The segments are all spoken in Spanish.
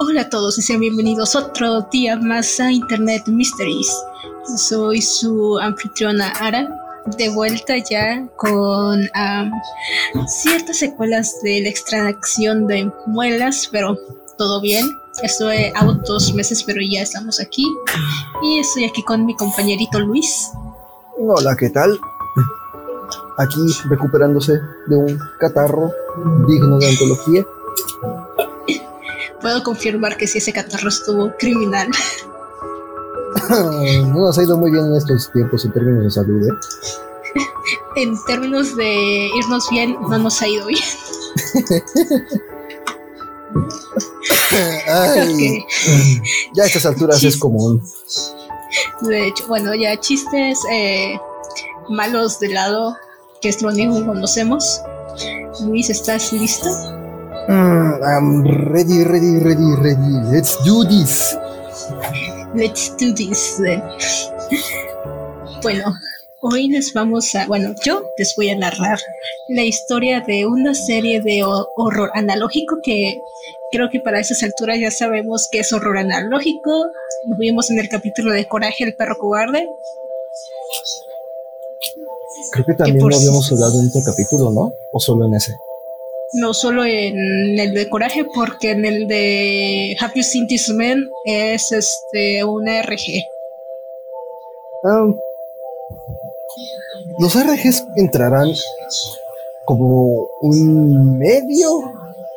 Hola a todos y sean bienvenidos otro día más a Internet Mysteries. Soy su anfitriona Ara, de vuelta ya con ciertas secuelas de la extracción de muelas, pero todo bien. Estuve a dos meses, pero ya estamos aquí. Y estoy aquí con mi compañerito Luis. Hola, ¿qué tal? Aquí recuperándose de un catarro digno de antología. Puedo confirmar que si ese catarro estuvo criminal. no nos ha ido muy bien en estos tiempos en términos de salud, ¿eh? en términos de irnos bien, no nos ha ido bien. Ya a estas alturas es común. De hecho, bueno, ya chistes eh, malos de lado, que es lo único que conocemos. Luis, ¿estás listo? Mm, I'm ready, ready, ready, ready. Let's do this. Let's do this. bueno, hoy les vamos a, bueno, yo les voy a narrar la historia de una serie de horror analógico que creo que para esas alturas ya sabemos que es horror analógico. Lo vimos en el capítulo de Coraje, el perro cobarde. Creo que también lo habíamos hablado en este capítulo, ¿no? ¿O solo en ese? No solo en el de Coraje, porque en el de Happy You This Man es este una RG. Ah, ¿Los RGs entrarán como un medio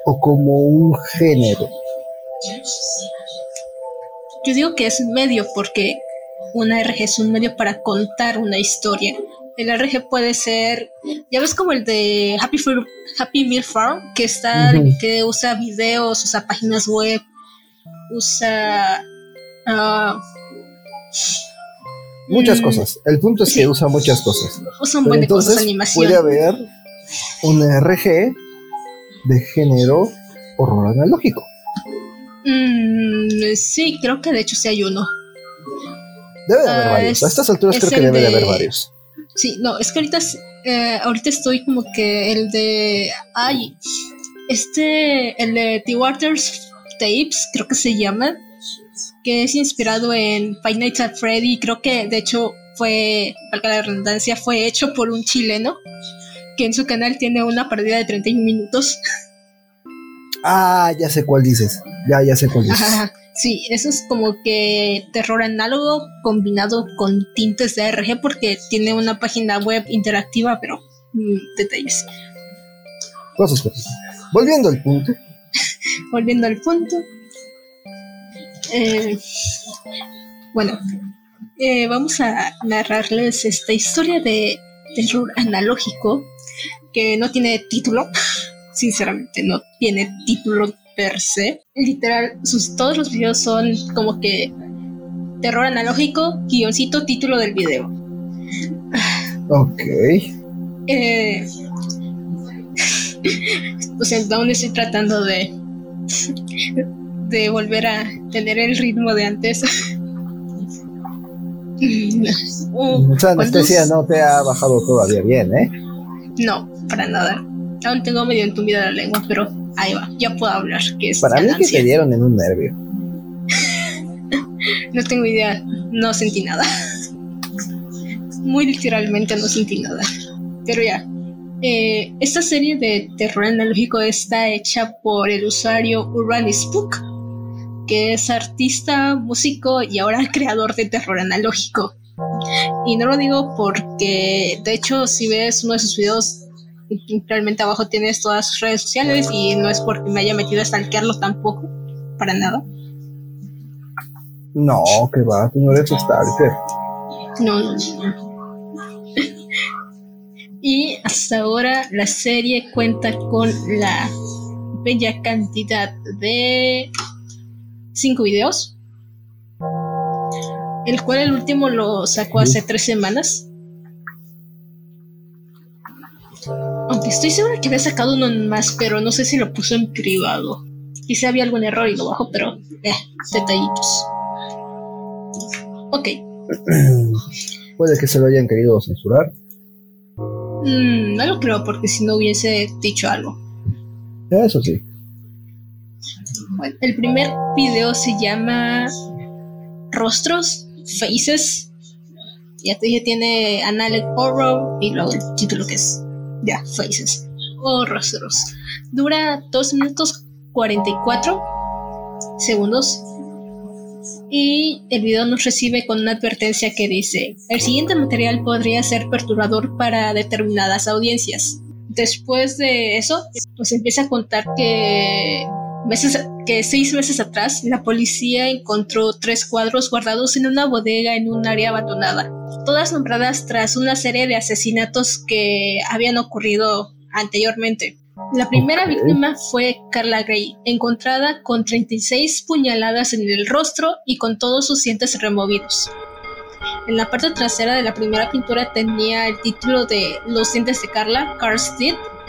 o como un género? Yo digo que es un medio porque una RG es un medio para contar una historia. El RG puede ser, ya ves como el de Happy, Happy Meal Farm, que está, que usa videos, usa páginas web, usa uh, muchas mm, cosas. El punto es que usa muchas cosas. Usa un buen de cosas, animación. Puede haber un RG de género horror analógico. Mm, sí, creo que de hecho sí hay uno. Debe de haber ah, varios. A estas alturas creo que debe de haber varios. Sí, no, es que ahorita, eh, ahorita estoy como que el de. Ay, este, el de The Waters Tapes, creo que se llama, que es inspirado en Five Nights at Freddy. Creo que de hecho fue, valga la redundancia, fue hecho por un chileno que en su canal tiene una partida de 31 minutos. Ah, ya sé cuál dices. Ya, ya sé cuál dices. Sí, eso es como que terror análogo combinado con tintes de RG porque tiene una página web interactiva, pero mm, detalles. Cosas, Volviendo al punto. Volviendo al punto. Eh, bueno, eh, vamos a narrarles esta historia de terror analógico que no tiene título. Sinceramente, no tiene título per se. Literal, sus, todos los videos son como que terror analógico, guioncito, título del video. Ok. Eh, o sea, aún estoy tratando de de volver a tener el ritmo de antes. Esa anestesia no te ha bajado todavía bien, ¿eh? No, para nada. Aún tengo medio entumida la lengua, pero Ahí va, ya puedo hablar. Que es Para mí que te dieron en un nervio. no tengo idea, no sentí nada. Muy literalmente no sentí nada. Pero ya, eh, esta serie de terror analógico está hecha por el usuario Urban Spook, que es artista, músico y ahora creador de terror analógico. Y no lo digo porque, de hecho, si ves uno de sus videos, realmente abajo tienes todas sus redes sociales y no es porque me haya metido a stalkearlo tampoco, para nada. No, que va, tú no eres stalker. No, no, no. y hasta ahora la serie cuenta con la bella cantidad de cinco videos, el cual el último lo sacó hace tres semanas. Estoy segura que había sacado uno más, pero no sé si lo puso en privado. Quizá había algún error y lo bajó, pero eh, detallitos. Ok. Puede que se lo hayan querido censurar. Mm, no lo creo, porque si no hubiese dicho algo. Eso sí. Bueno, el primer video se llama Rostros, Faces. Ya te dije, tiene Analog Horror y luego el título que es ya, Faces o Rostros. Dura 2 minutos 44 segundos y el video nos recibe con una advertencia que dice, el siguiente material podría ser perturbador para determinadas audiencias. Después de eso, nos empieza a contar que, meses, que seis meses atrás la policía encontró tres cuadros guardados en una bodega en un área abandonada, todas nombradas tras una serie de asesinatos que habían ocurrido anteriormente. La primera víctima fue Carla Gray, encontrada con 36 puñaladas en el rostro y con todos sus dientes removidos. En la parte trasera de la primera pintura tenía el título de Los dientes de Carla, Carl's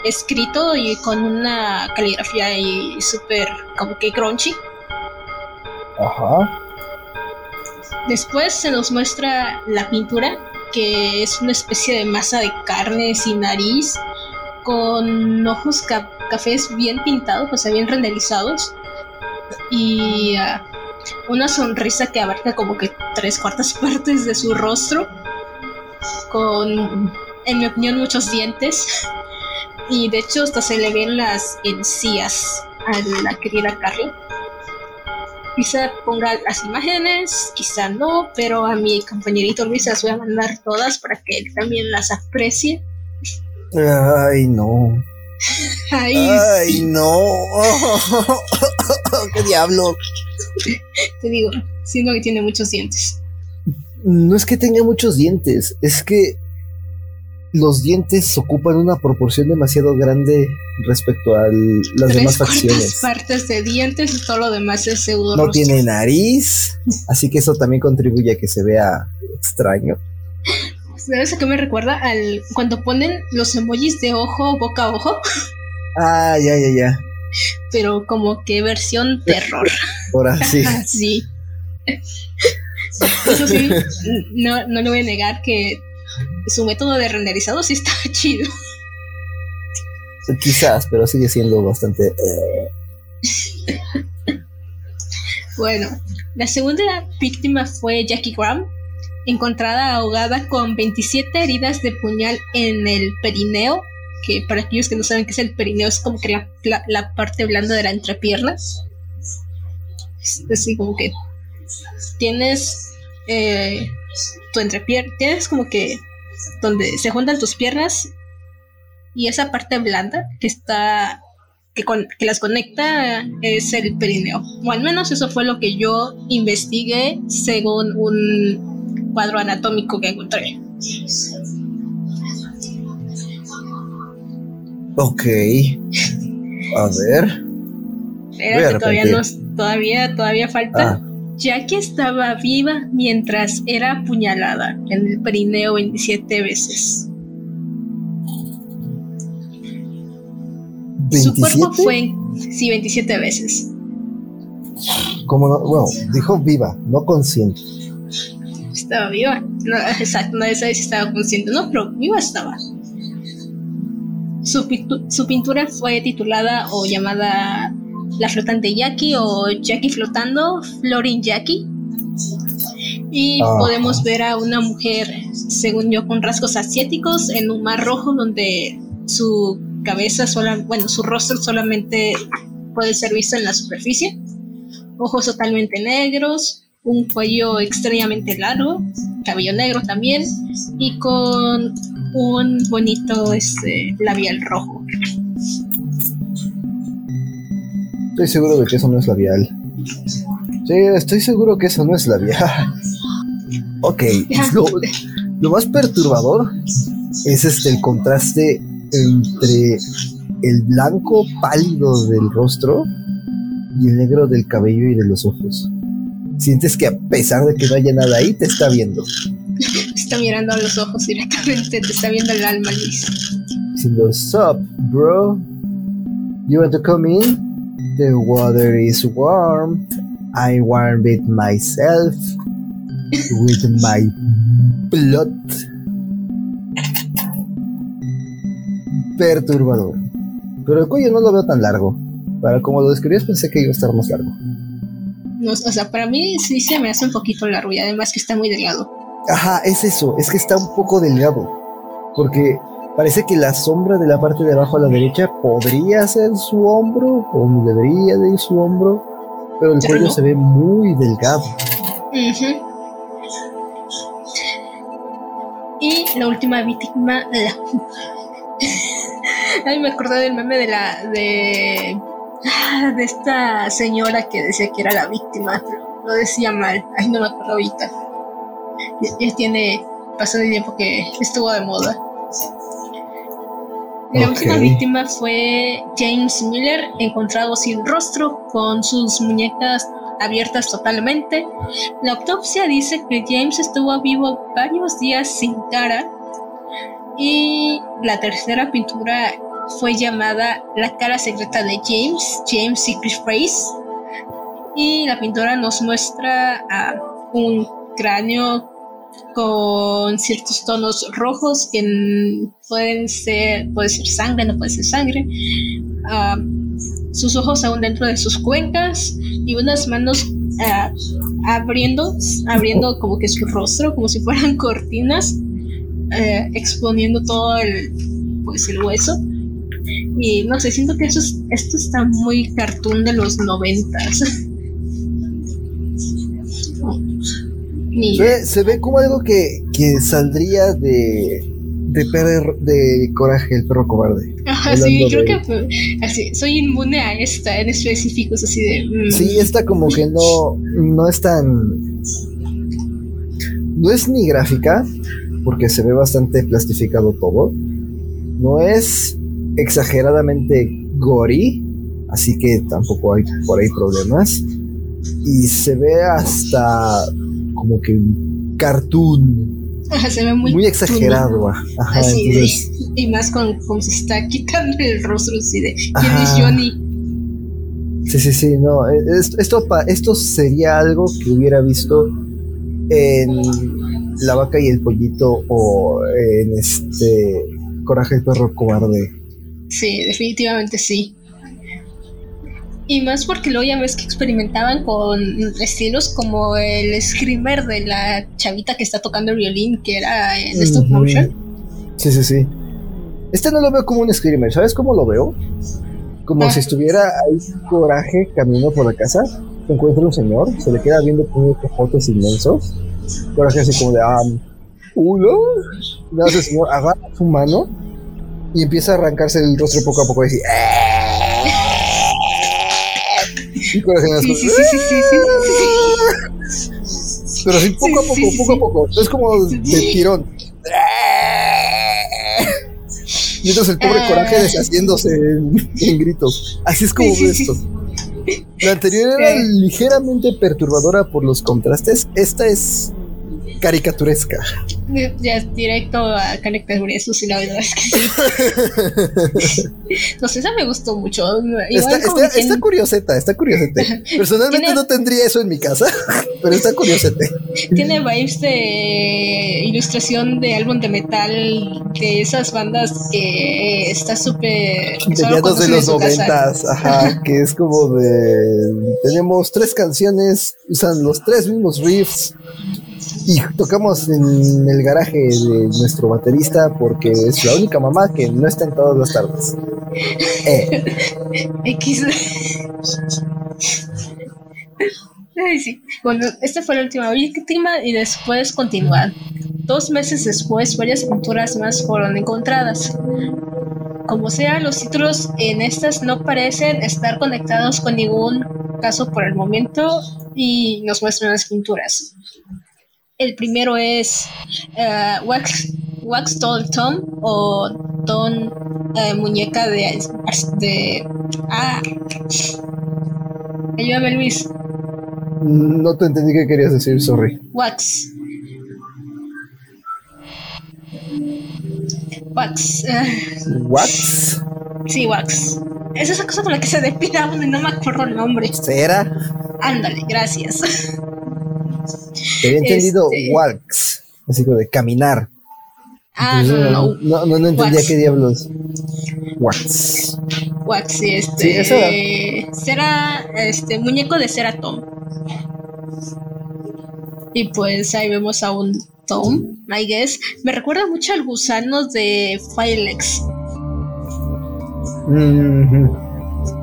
escrito y con una caligrafía ahí súper como que crunchy. Ajá. Después se nos muestra la pintura, que es una especie de masa de carne sin nariz con ojos cafés bien pintados, o sea, bien renderizados. Y ah, una sonrisa que abarca como que tres cuartas partes de su rostro. Con, en mi opinión, muchos dientes. Y de hecho hasta se le ven las encías a la querida Carla. Quizá ponga las imágenes, quizá no, pero a mi compañerito Luis las voy a mandar todas para que él también las aprecie. Ay, no. Ay, no. ¿Qué diablo? Te digo, siendo que tiene muchos dientes. No es que tenga muchos dientes, es que los dientes ocupan una proporción demasiado grande respecto a las demás facciones. partes de dientes y todo lo demás es pseudo. No tiene nariz, así que eso también contribuye a que se vea extraño. ¿Sabes a qué me recuerda? Al cuando ponen los emojis de ojo, boca a ojo. Ah, ya, ya, ya. Pero como que versión terror. Por así. sí. Eso sí, no, no le voy a negar que su método de renderizado sí está chido. Quizás, pero sigue siendo bastante. Eh. bueno, la segunda víctima fue Jackie Graham, encontrada ahogada con 27 heridas de puñal en el perineo, que para aquellos que no saben qué es el perineo, es como que la, parte blanda de la entrepierna. Es así como que tienes eh, tu entrepierna, tienes como que donde se juntan tus piernas y esa parte blanda que está que, que, las conecta es el perineo. O al menos eso fue lo que yo investigué según un cuadro anatómico que encontré. Ok. A ver. Espérate, todavía, no, todavía, todavía falta. Ah. Jackie estaba viva mientras era apuñalada en el perineo 27 veces. ¿27? Su cuerpo fue, sí, 27 veces. Como no, bueno, dijo viva, no consciente estaba viva. No, exacto, nadie sabe si estaba consciente no, pero viva estaba. Su, su pintura fue titulada o llamada La flotante Jackie o Jackie flotando, Florin Jackie. Y ah. podemos ver a una mujer, según yo, con rasgos asiáticos en un mar rojo donde su cabeza, sola, bueno, su rostro solamente puede ser visto en la superficie. Ojos totalmente negros, un cuello extrañamente largo, cabello negro también, y con un bonito este, labial rojo. Estoy seguro de que eso no es labial. Sí, estoy seguro que eso no es labial. ok, lo, lo más perturbador es este el contraste entre el blanco pálido del rostro y el negro del cabello y de los ojos sientes que a pesar de que no haya nada ahí, te está viendo. está mirando a los ojos directamente, te está viendo el alma, Luis. Diciendo, Sup, bro? You want to come in? The water is warm. I warm it myself with my blood. Perturbador. Pero el cuello no lo veo tan largo. Para como lo describías pensé que iba a estar más largo. No, o sea, para mí sí se me hace un poquito largo y además que está muy delgado. Ajá, es eso, es que está un poco delgado. Porque parece que la sombra de la parte de abajo a la derecha podría ser su hombro, o debería de ir su hombro, pero el cuello se ve muy delgado. Y la última víctima, la... Ay, me acordé del meme de la. de. Ah, de esta señora que decía que era la víctima, lo decía mal. Ay, no me acuerdo ahorita. Ya, tiene. pasado el tiempo que estuvo de moda. La última víctima fue James Miller, encontrado sin rostro, con sus muñecas abiertas totalmente. La autopsia dice que James estuvo vivo varios días sin cara. Y la tercera pintura fue llamada La cara secreta de James, James Secret Face. Y la pintura nos muestra a un cráneo con ciertos tonos rojos que pueden ser, puede ser sangre, no puede ser sangre. Ah, sus ojos aún dentro de sus cuencas y unas manos ah, abriendo, abriendo como que su rostro, como si fueran cortinas, eh, exponiendo todo el, pues el hueso. Y no sé, siento que esto, esto está muy cartoon de los noventas. se, ve como algo que, que saldría de, de, de Coraje, el perro cobarde. Ajá, sí, creo que así, soy inmune a esta en específico, así de... Mm. Sí, esta como que no, no es tan... No es ni gráfica, porque se ve bastante plastificado todo. No es exageradamente gory, así que tampoco hay por ahí problemas. Y se ve hasta como que un cartoon. se ve muy, muy exagerado. Ajá, y más con cómo se está quitando el rostro así de ¿quién es Johnny? Sí, sí, sí, no. Eh, esto, esto sería algo que hubiera visto en La vaca y el pollito o en este Coraje el perro cobarde. Sí, definitivamente sí. Y más porque luego ya ves que experimentaban con estilos como el screamer de la chavita que está tocando el violín, que era en stop motion. Sí, sí, sí. Este no lo veo como un screamer, ¿sabes cómo lo veo? Como ah. si estuviera ahí coraje caminando por la casa, se encuentra un señor, se le queda viendo con unos cojotes inmensos. Coraje así como de, ah, uno. Y el señor agarra su mano y empieza a arrancarse el rostro poco a poco y decir, y Coraje sí, sí, sí, sí, sí, Pero así poco a poco, poco a poco. Es como de tirón. Mientras el pobre Coraje ah. deshaciéndose en, gritos. Así es como ve esto. La anterior era ligeramente perturbadora por los contrastes. Esta es caricaturesca. Ya directo a caricaturesco, sí, la verdad es que sí. no sé, esa me gustó mucho. está, está, curioseta, está curioseta. Personalmente no tendría eso en mi casa, pero está curiosete. Tiene vibes de ilustración de álbum de metal de esas bandas que está súper. De de los noventas, ajá, que es como de. Tenemos tres canciones, usan los tres mismos riffs y tocamos en el garaje de nuestro baterista porque es la única mamá que no está en todas las tardes. Eh. X. Bueno, esta fue la última víctima y después continuar. Dos meses después, varias pinturas más fueron encontradas. Como sea, los títulos en estas no parecen estar conectados con ningún caso por el momento y nos muestran las pinturas. El primero es uh, Wax, Wax Doll Tom o Don uh, Muñeca de, de. Ah. Ayúdame, Luis. No te entendí qué querías decir, sorry. Wax. Wax. Uh, ¿Wax? Sí, Wax. Es esa cosa con la que se despida y no me acuerdo el nombre. ¿Será? Ándale, gracias. Te había entendido este... walks, así como de caminar. Ah, no, no, no, no, entendía qué diablos. Walks. Wax, sí, este. Sí, será este muñeco de cera Tom. Y pues ahí vemos a un Tom, I guess. Me recuerda mucho al gusano de Filex.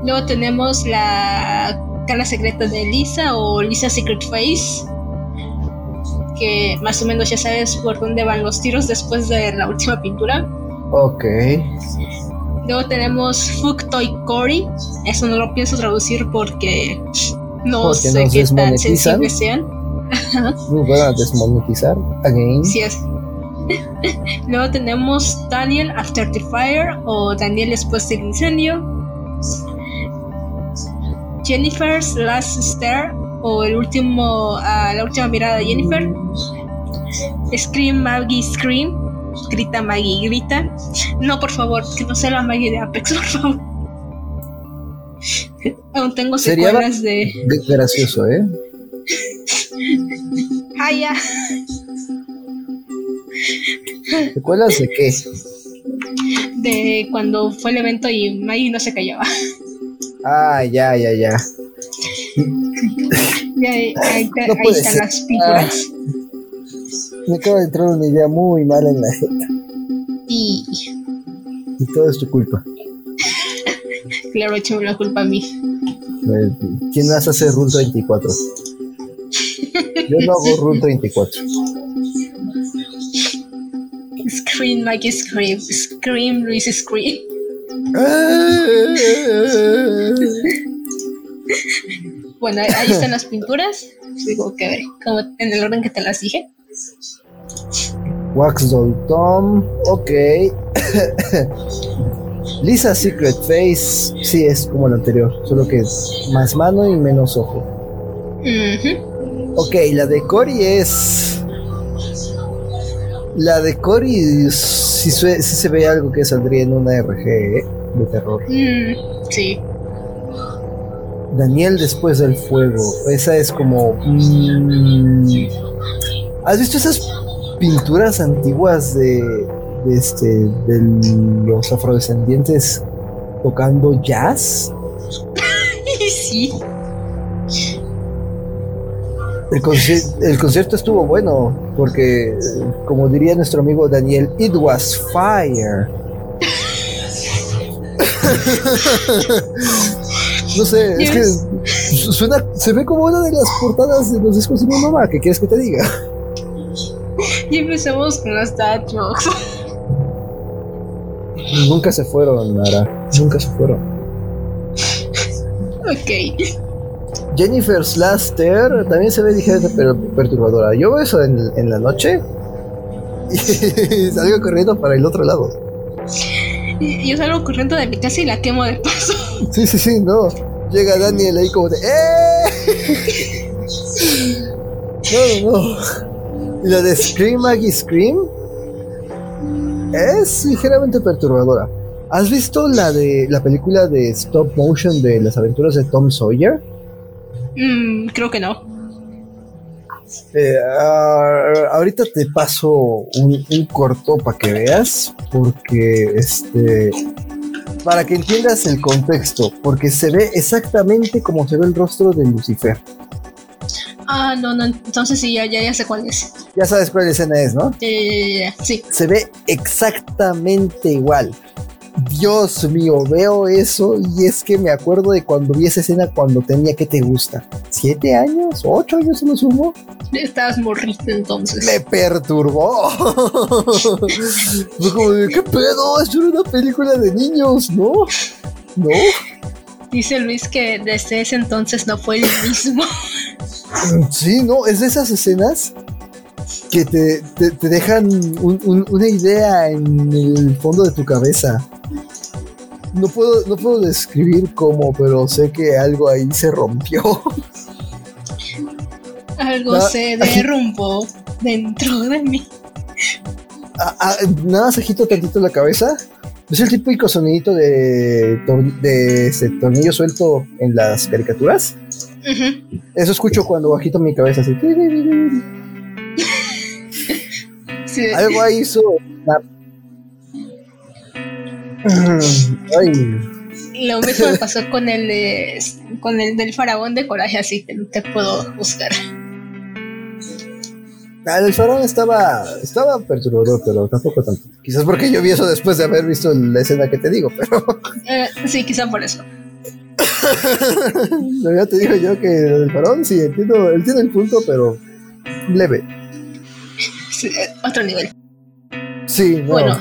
Luego tenemos la cara secreta de Lisa o Lisa Secret Face. Que más o menos ya sabes por dónde van los tiros después de la última pintura. Ok. Luego tenemos Fuck Toy Cory. Eso no lo pienso traducir porque no sé qué tan sensibles sean. Muy a desmonetizar. Again. Sí es. Luego tenemos Daniel After the Fire o Daniel después del incendio. Jennifer's Last Stare o el último, uh, la última mirada de Jennifer. Scream Maggie Scream. Grita Maggie, grita. No, por favor, que no sea la Maggie de Apex, por favor. Aún tengo secuelas de. Gracioso, ¿eh? ah, ya. ¿Secuelas de qué? De cuando fue el evento y Maggie no se callaba. Ah, ya, ya, ya. Ya ahí, están las pinturas. me acaba de entrar una idea muy mala en la jeta. Y... y todo es tu culpa. claro, échame la culpa a mí. ¿Quién más hace Rule 24? Yo no hago Rule 24. Scream, Mike, scream. Scream, Luis, scream. Bueno, ahí están las pinturas. Digo que como en el orden que te las dije. Wax Doll Tom, ok. Lisa Secret Face, sí es como el anterior, solo que es más mano y menos ojo. Ok, la de Cory es. La de Cory sí, se ve algo que saldría en una RG ¿eh? de terror. Mm, sí. Daniel después del fuego. Esa es como. Mm, ¿Has visto esas pinturas antiguas de, de, este, de los afrodescendientes tocando jazz? sí. El, concierto estuvo bueno, porque, como diría nuestro amigo Daniel, it was fire. no sé, es que suena, se ve como una de las portadas de los discos de mi mamá. ¿Qué quieres que te diga? Y empezamos con los tachos. Nunca se fueron, Nara. Nunca se fueron. Ok. Jennifer Slaster también se ve ligeramente perturbadora. Yo veo eso en, la noche y salgo corriendo para el otro lado. Yo salgo corriendo de mi casa y la quemo de paso. Sí, sí, sí, no. Llega Daniel ahí como de ¡Eh! No, no, no. La de Scream Maggie Scream es ligeramente perturbadora. ¿Has visto la de la película de stop motion de las aventuras de Tom Sawyer? Mm, creo que no. Eh, ah, ahorita te paso un, corto para que veas, porque este, para que entiendas el contexto, porque se ve exactamente como se ve el rostro de Lucifer. Ah, no, no, entonces sí, ya, ya, ya sé cuál es. Ya sabes cuál escena es, ¿no? sí. Se ve exactamente igual. Dios mío, veo eso y es que me acuerdo de cuando vi esa escena cuando tenía que te gusta. ¿Siete años? ¿Ocho años se lo sumo? Estabas morrito entonces. Me perturbó. Como ¿qué pedo? Es una película de niños, ¿no? ¿No? Dice Luis que desde ese entonces no fue el mismo. Sí, no, es de esas escenas que te, dejan una idea en el fondo de tu cabeza no puedo, no puedo describir cómo, pero sé que algo ahí se rompió. Algo se derrumbó dentro de mí. Ah, ah, nada más agito tantito la cabeza. Es el típico sonidito de, de ese tornillo suelto en las caricaturas. Eso escucho cuando bajito mi cabeza así. Algo ahí hizo Ay. Lo mismo me pasó con el de, con el del faraón de coraje, así que te puedo buscar. Ah, el faraón estaba, estaba perturbador, pero tampoco tanto. Quizás porque yo vi eso después de haber visto la escena que te digo, pero. Eh, sí, quizás por eso. ya te digo yo que el faraón sí, entiendo, él tiene el punto, pero leve. Eh, otro nivel. Sí, no. Bueno,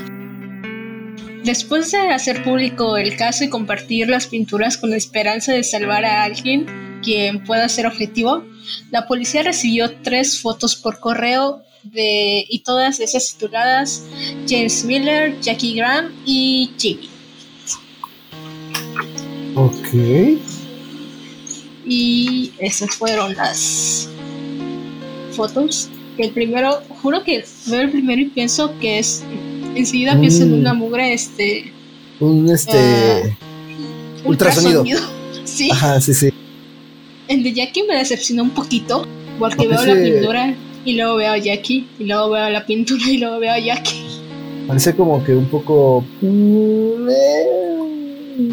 después de hacer público el caso y compartir las pinturas con la esperanza de salvar a alguien quien pueda ser objetivo, la policía recibió tres fotos por correo de, y todas esas tituladas James Miller, Jackie Graham y Jimmy. Ok. Y esas fueron las fotos. El primero, juro que veo el primero y pienso que es. Enseguida pienso en Mm. una mugre, este. Un este. Ah, ultrasonido. ultrasonido. Sí. Ajá, sí, sí. El de Jackie me decepcionó un poquito. Porque Ok, veo la pintura y luego veo a Jackie. Y luego veo la pintura y luego veo a Jackie. Parece como que un poco. mm, eh,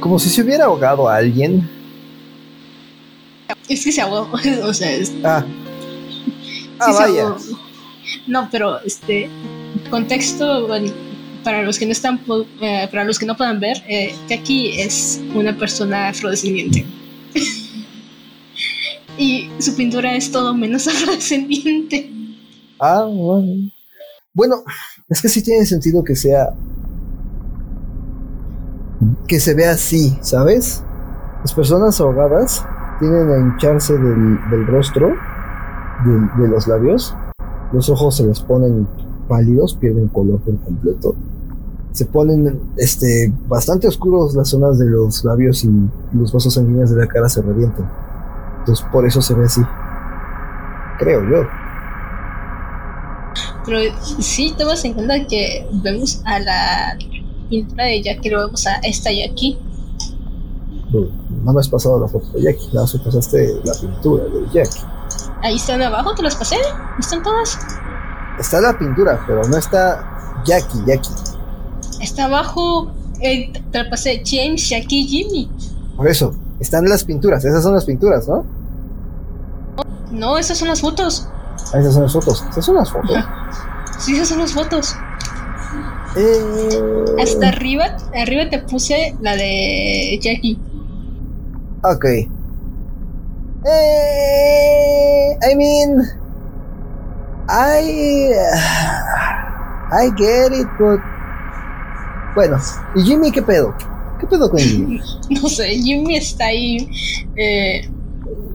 como si se hubiera ahogado a alguien. Es que se ahogó. o sea, es, Ah. Ah, vaya. No, pero este contexto bueno, para los que no están eh, para los que no puedan ver, eh, Jackie es una persona afrodescendiente. y su pintura es todo menos afrodescendiente. Ah, bueno. Bueno, es que sí tiene sentido que sea. Que se vea así, ¿sabes? Las personas ahogadas tienden a hincharse del, del rostro, de, de los labios. Los ojos se les ponen pálidos, pierden color por completo. Se ponen este, bastante oscuros las zonas de los labios y los vasos sanguíneos de la cara se revientan. Entonces, por eso se ve así. Creo yo. Pero sí tomas en cuenta que vemos a la pintura de Jackie, lo vemos a esta Jackie. No, no me has pasado la foto de Jackie, nada más me pasaste la pintura de Jackie. Ahí están abajo, te las pasé. ¿Están todas? Está la pintura, pero no está Jackie, Jackie. Está abajo, eh, te la pasé James, Jackie, Jimmy. Por eso, están las pinturas, esas son las pinturas, ¿no? No, esas son las fotos. Ah, esas son las fotos, esas son las fotos. Sí, esas son las fotos. Eh, Hasta arriba, arriba te puse la de Jackie. Ok. Eh, I mean, I, I get it, but bueno. ¿Y Jimmy qué pedo? ¿Qué pedo con Jimmy? No sé, Jimmy está ahí eh,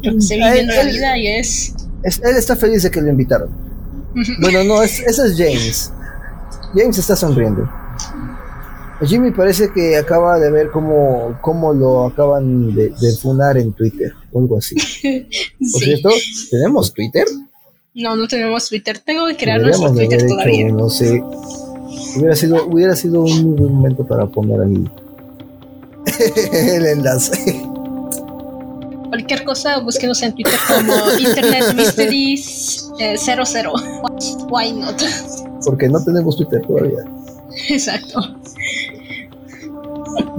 yo que sé, Ah, viviendo la él- vida y es... Es- él está feliz de que lo invitaron. Bueno, no, es, ese es James. James está sonriendo. Jimmy parece que acaba de ver cómo, cómo lo acaban de, de funar en Twitter o algo así. Por Sí. cierto, ¿tenemos Twitter? No, no tenemos Twitter. Tengo que crear nuestro Twitter hecho todavía. uno, sí. Hubiera sido, hubiera sido un muy buen momento para poner ahí el enlace. Cualquier cosa, búsquenos en Twitter como Internet Mysteries eh, 00. Why not? Porque no tenemos Twitter todavía. Exacto.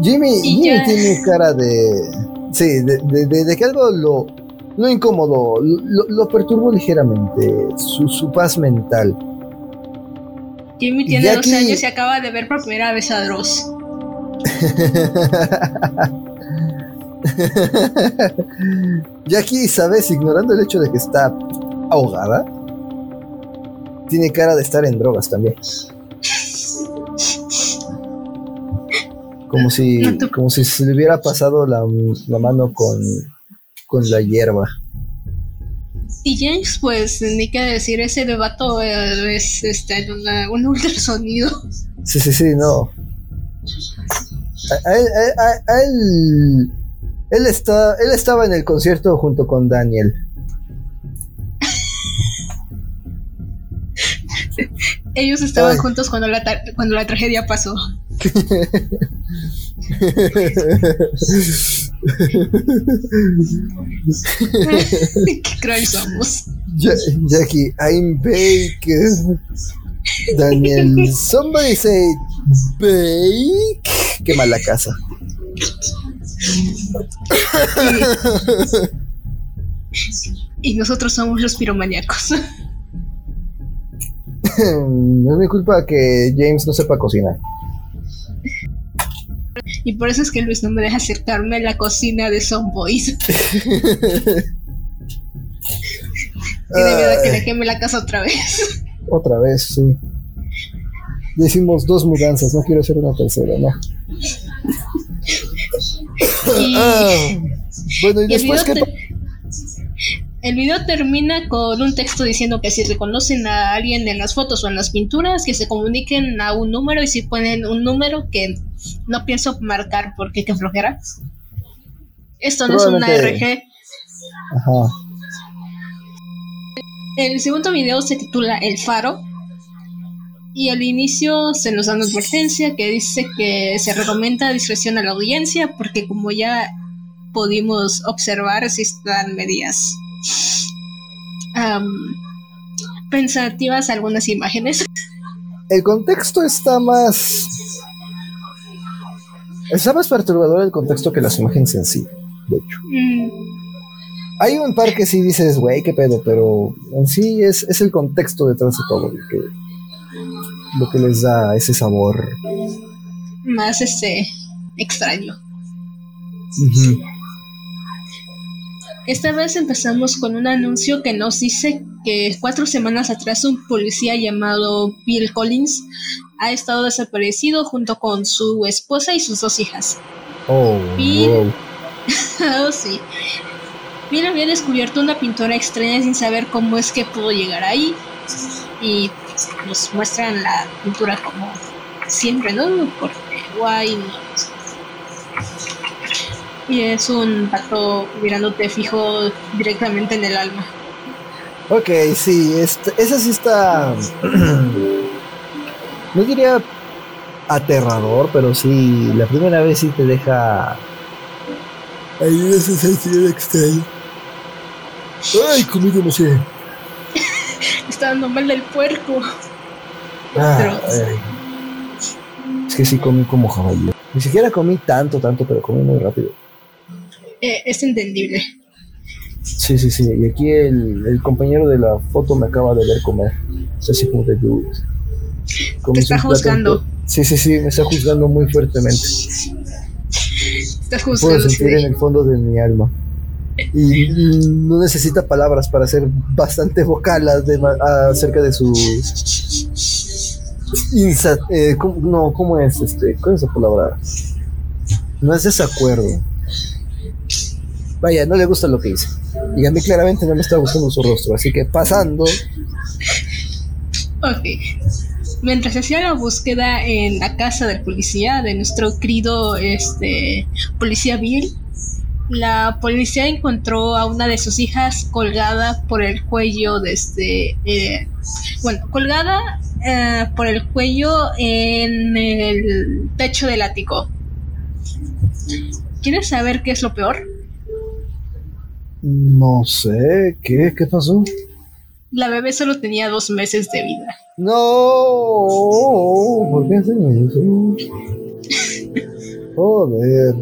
Jimmy, Jimmy tiene cara de. Sí, de, de- de- que algo lo, lo incómodo, lo, lo perturbó ligeramente, su, su paz mental. Jimmy tiene Jackie- 12 años y acaba de ver por primera vez a Dross. Jackie, ¿sabes? Ignorando el hecho de que está ahogada, tiene cara de estar en drogas también. Como si, como si se le hubiera pasado la, la mano con, con la hierba. Y James, pues, ni que decir, ese debato eh, es este, una- un ultrasonido. Sí, sí, sí, no. A, a él, a- a- a él, él está, él estaba en el concierto junto con Daniel. Ellos estaban Ay. juntos cuando la, cuando la tragedia pasó. Qué cruel somos. Ja- Jackie, I'm bake. Daniel, somebody say bake. Qué mala casa. y, nosotros somos los piromaníacos. no es mi culpa que James no sepa cocinar. Y por eso es que Luis no me deja acercarme a la cocina de Boys. Tiene miedo que le queme la casa otra vez. Otra vez, sí. Ya hicimos dos mudanzas, no quiero hacer una tercera, ¿no? Ah, bueno, y, después que... El video termina con un texto diciendo que si reconocen a alguien en las fotos o en las pinturas, que se comuniquen a un número y si ponen un número que no pienso marcar porque qué flojera. Esto no es una RG. Ajá. El segundo video se titula El Faro. Y al inicio se nos da una advertencia que dice que se recomienda discreción a la audiencia porque como ya pudimos observar están medias pensativas algunas imágenes. El contexto está más... Está más perturbador el contexto que las imágenes en sí, de hecho. Mm. Hay un par que sí dices, güey, qué pedo, pero en sí es, es el contexto detrás de todo lo que, lo que les da ese sabor. Más este extraño. Esta vez empezamos con un anuncio que nos dice que cuatro semanas atrás un policía llamado Bill Collins ha estado desaparecido junto con su esposa y sus dos hijas. Oh, Bill... oh sí. Bill había descubierto una pintura extraña sin saber cómo es que pudo llegar ahí. Y nos muestran la pintura como siempre, ¿no? Porque guay. Y es un pato mirándote fijo directamente en el alma. Ok, sí, este, esa sí está. no diría aterrador, pero sí, la primera vez sí te deja. Ahí esa sensación extraña. Ay, comí demasiado. Está dando mal del puerco. Ah, es que sí comí como jabalí. Ni siquiera comí tanto, tanto, pero comí muy rápido. Eh, es entendible. Sí, sí, sí. Y aquí el, el, compañero de la foto me acaba de ver comer. Es así como de dudas. Te está juzgando. Sí, sí, sí, me está juzgando muy fuertemente. Está juzgando. Puedo sentir en el fondo de mi alma y no necesita palabras para ser bastante vocal acerca de su eh, no cómo es este cuál es esa palabra no es desacuerdo vaya no le gusta lo que dice y a mí claramente no me está gustando su rostro así que pasando ok mientras hacía la búsqueda en la casa del policía de nuestro querido este policía Bill la policía encontró a una de sus hijas colgada por el cuello desde, eh, bueno, colgada eh, por el cuello en el techo del ático. ¿Quieres saber qué es lo peor? No sé, ¿qué? ¿Qué pasó? La bebé solo tenía dos meses de vida. No, ¿por qué hacen eso? Joder.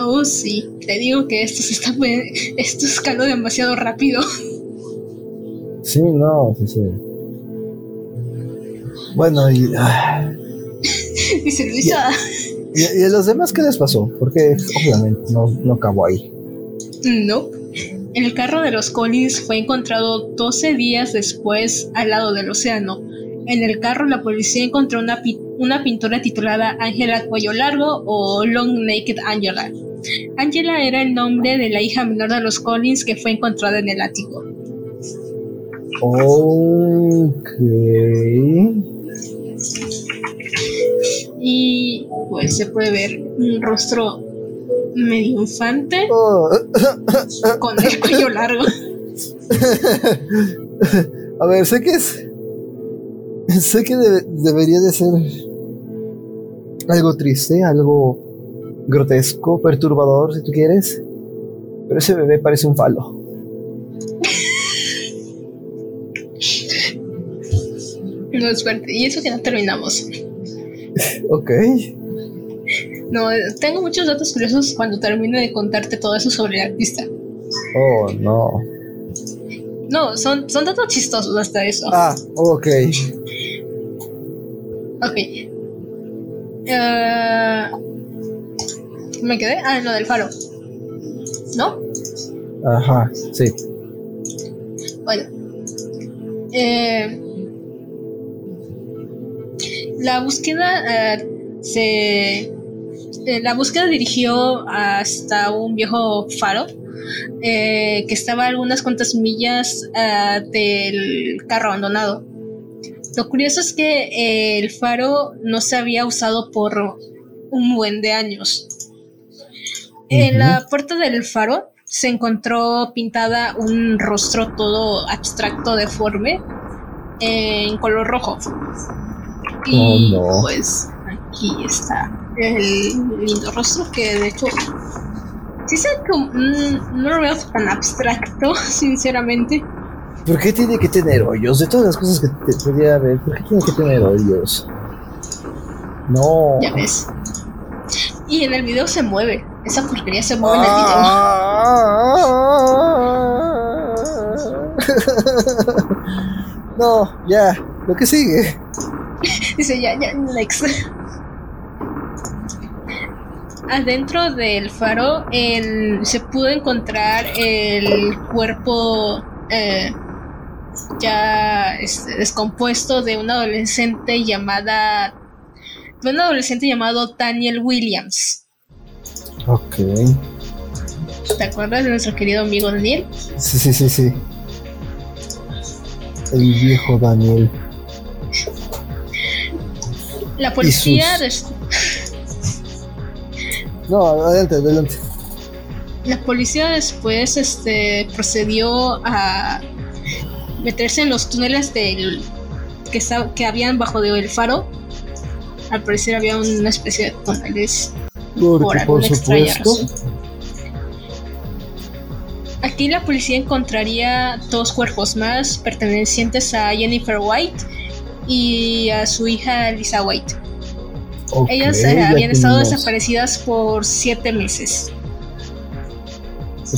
Oh, sí, te digo que esto se está esto escaló demasiado rápido. Sí, no, sí, sí. Bueno, y. Ah. Dice Luisa. ¿Y, a los demás qué les pasó? Porque obviamente no, no acabó ahí. No. El carro de los Collins fue encontrado 12 días después al lado del océano. En el carro la policía encontró una, una pintura titulada Ángela Cuello Largo o Long Naked Angela. Angela era el nombre de la hija menor de los Collins que fue encontrada en el ático. Ok. Y pues se puede ver un rostro medio infante oh. con el cuello largo. A ver, sé que es. Sé que debería de ser algo triste, algo grotesco, perturbador, si tú quieres. Pero ese bebé parece un falo. No es fuerte. Y eso que no terminamos. ok. No, tengo muchos datos curiosos cuando termine de contarte todo eso sobre el artista. Oh, no. No, son, son datos chistosos hasta eso. Ah, ok. Ok. Eh, ¿Me quedé? Ah, en lo del faro. ¿No? Ajá, sí. Bueno. Eh, la búsqueda eh, se. Eh, la búsqueda dirigió hasta un viejo faro eh, que estaba a algunas cuantas millas eh, del carro abandonado. Lo curioso es que eh, el faro no se había usado por un buen de años. En la puerta del faro se encontró pintada un rostro todo abstracto, deforme, en color rojo. Y Oh, no. pues aquí está el lindo rostro que de hecho sí se como, mm, no lo veo tan abstracto, sinceramente. ¿Por qué tiene que tener hoyos? De todas las cosas que te podía ver, ¿por qué tiene que tener hoyos? No. Ya ves. Y en el video se mueve. Esa porquería se mueve en el no, ya, lo que sigue. video. Dice ya, ya, next. Adentro del faro el- se pudo encontrar el cuerpo eh, ya descompuesto de una adolescente llamada de un adolescente llamado Daniel Williams. Ok. ¿Te acuerdas de nuestro querido amigo Daniel? Sí, sí, sí, sí. El viejo Daniel. La policía sus- No, adelante, adelante. La policía después este, procedió a meterse en los túneles del, que, que habían bajo del faro. Al parecer había una especie de túneles. Por Porque, por alguna extraña supuesto. razón. Aquí la policía encontraría dos cuerpos más pertenecientes a Jennifer White y a su hija Lisa White. Ellas eh, habían estado tenemos- desaparecidas por siete meses.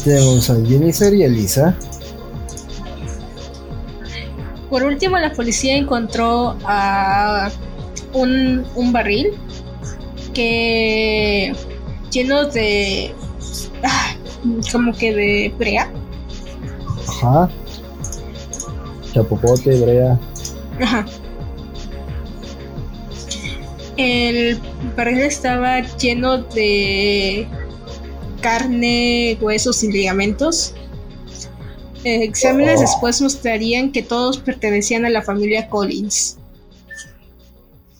Tenemos a Jennifer y a Lisa. Por último, la policía encontró a un, un barril que lleno de ah, como que de brea. Ajá. Chapopote, Brea. Ajá. El barril estaba lleno de carne, huesos y ligamentos. Eh, Exámenes Oh. después mostrarían que todos pertenecían a la familia Collins.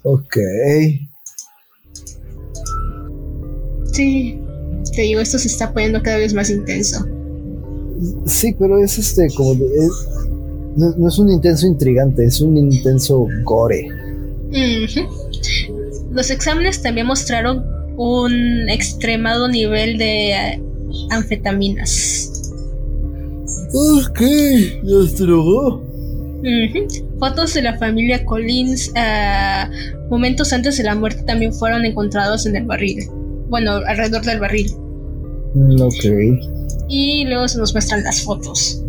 Ok. Sí, te digo, esto se está poniendo cada vez más intenso. Sí, pero es este, como de. es- no, no es un intenso intrigante, es un intenso gore. Ujú. Los exámenes también mostraron un extremado nivel de eh, anfetaminas. Ok, ¿las drogó? Fotos de la familia Collins ah, momentos antes de la muerte también fueron encontrados en el barril. Bueno, alrededor del barril. Mm, ok. Y luego se nos muestran las fotos.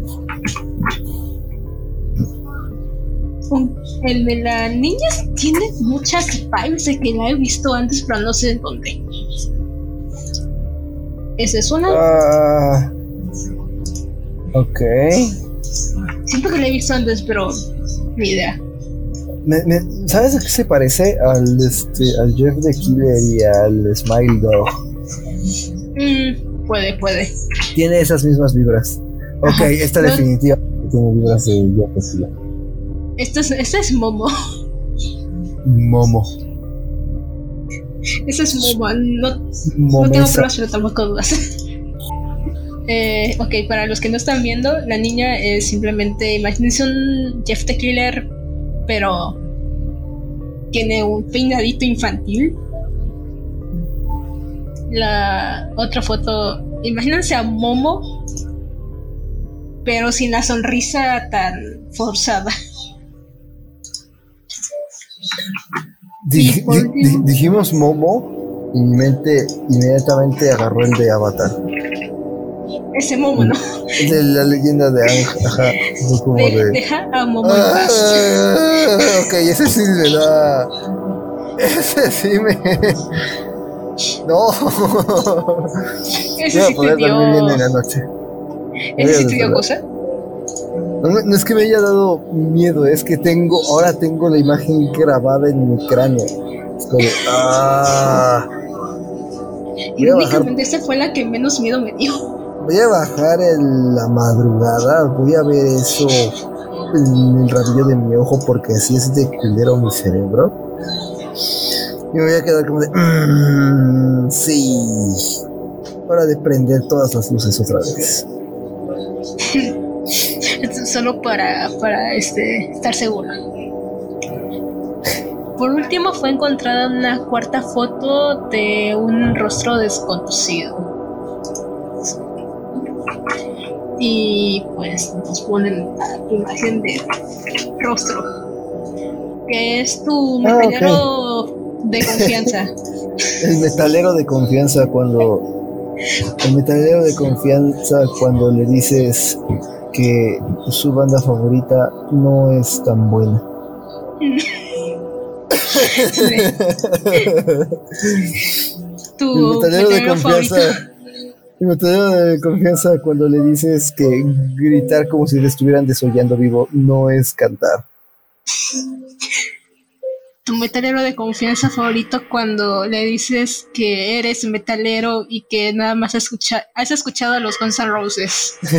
Um, El de la niña tiene muchas vibes de que la he visto antes, pero no sé dónde. Esa es una. Ah. ok. Siento que la he visto antes, pero ni idea. Me- me- ¿Sabes a qué se parece? Al, este, al Jeff the Killer y al Smile Dog. Mm, puede, puede. Tiene esas mismas vibras. Ok, Ajá. esta No- definitivamente tiene vibras de Jeff the Killer. Esta es, es Momo. Momo. Esta es Momo. No, no tengo pruebas, pero tampoco dudas. Eh, ok, para los que no están viendo, la niña es simplemente, imagínense un Jeff the Killer, pero tiene un peinadito infantil. La otra foto, imagínense a Momo, pero sin la sonrisa tan forzada. Di- di- dijimos Momo y mi mente inmediatamente agarró el de Avatar. Ese Momo, ¿no? De la leyenda de Ang, ajá. Fue como De- de. deja a Momo Ah, ok, ese sí me da. Ese sí me. No. Ese sí te poder dormir bien en la dio. noche. Ese sí te dio cosa. No, es que me haya dado miedo, es que tengo, ahora tengo la imagen grabada en mi cráneo. Es como, ah. Irónicamente, esta fue la que menos miedo me dio. voy a bajar en la madrugada, voy a ver eso en el rabillo de mi ojo porque así es de culero mi cerebro. Y me voy a quedar como de, "Mm, sí, hora de prender todas las luces otra vez. Solo para, para este, estar seguro. Por último, fue encontrada una cuarta foto de un rostro desconocido. Y pues nos ponen la imagen del rostro, que es tu Ah, metalero de confianza. El metalero de confianza cuando. El metalero de confianza cuando le dices que su banda favorita no es tan buena. tu metalero de favorito. confianza. El metalero de confianza cuando le dices que gritar como si le estuvieran desollando vivo no es cantar. tu metalero de confianza favorito cuando le dices que eres metalero y que nada más escucha has escuchado a los Guns N' Roses.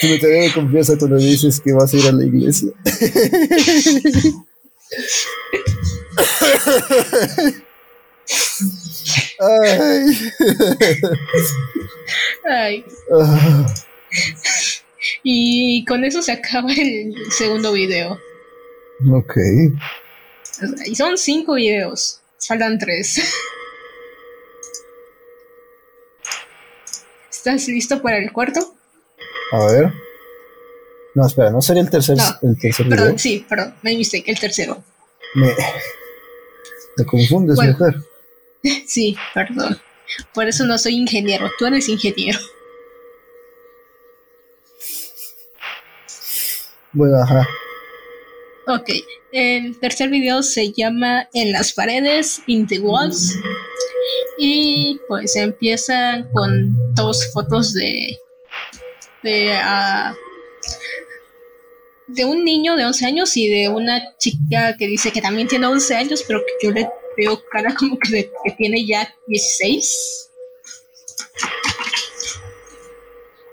Tu metalero de confianza cuando le dices que vas a ir a la iglesia. Ay. Ay, Ah. Y con eso se acaba el segundo video. Ok. Y son cinco videos. Faltan tres. ¿Estás listo para el cuarto? A ver. No, espera, ¿no sería el tercer, No, el tercer video? Perdón, sí, perdón, my mistake, el tercero. Me, me confundes, Bueno. mujer. Sí, perdón. Por eso no soy ingeniero, tú eres ingeniero. Bueno, ajá. Ok, el tercer video se llama En las paredes, In the Walls. Y pues empiezan con dos fotos de. de. ah, un niño de 11 años y de una chica que dice que también tiene 11 años, pero que yo le veo cara como que, que tiene ya 16.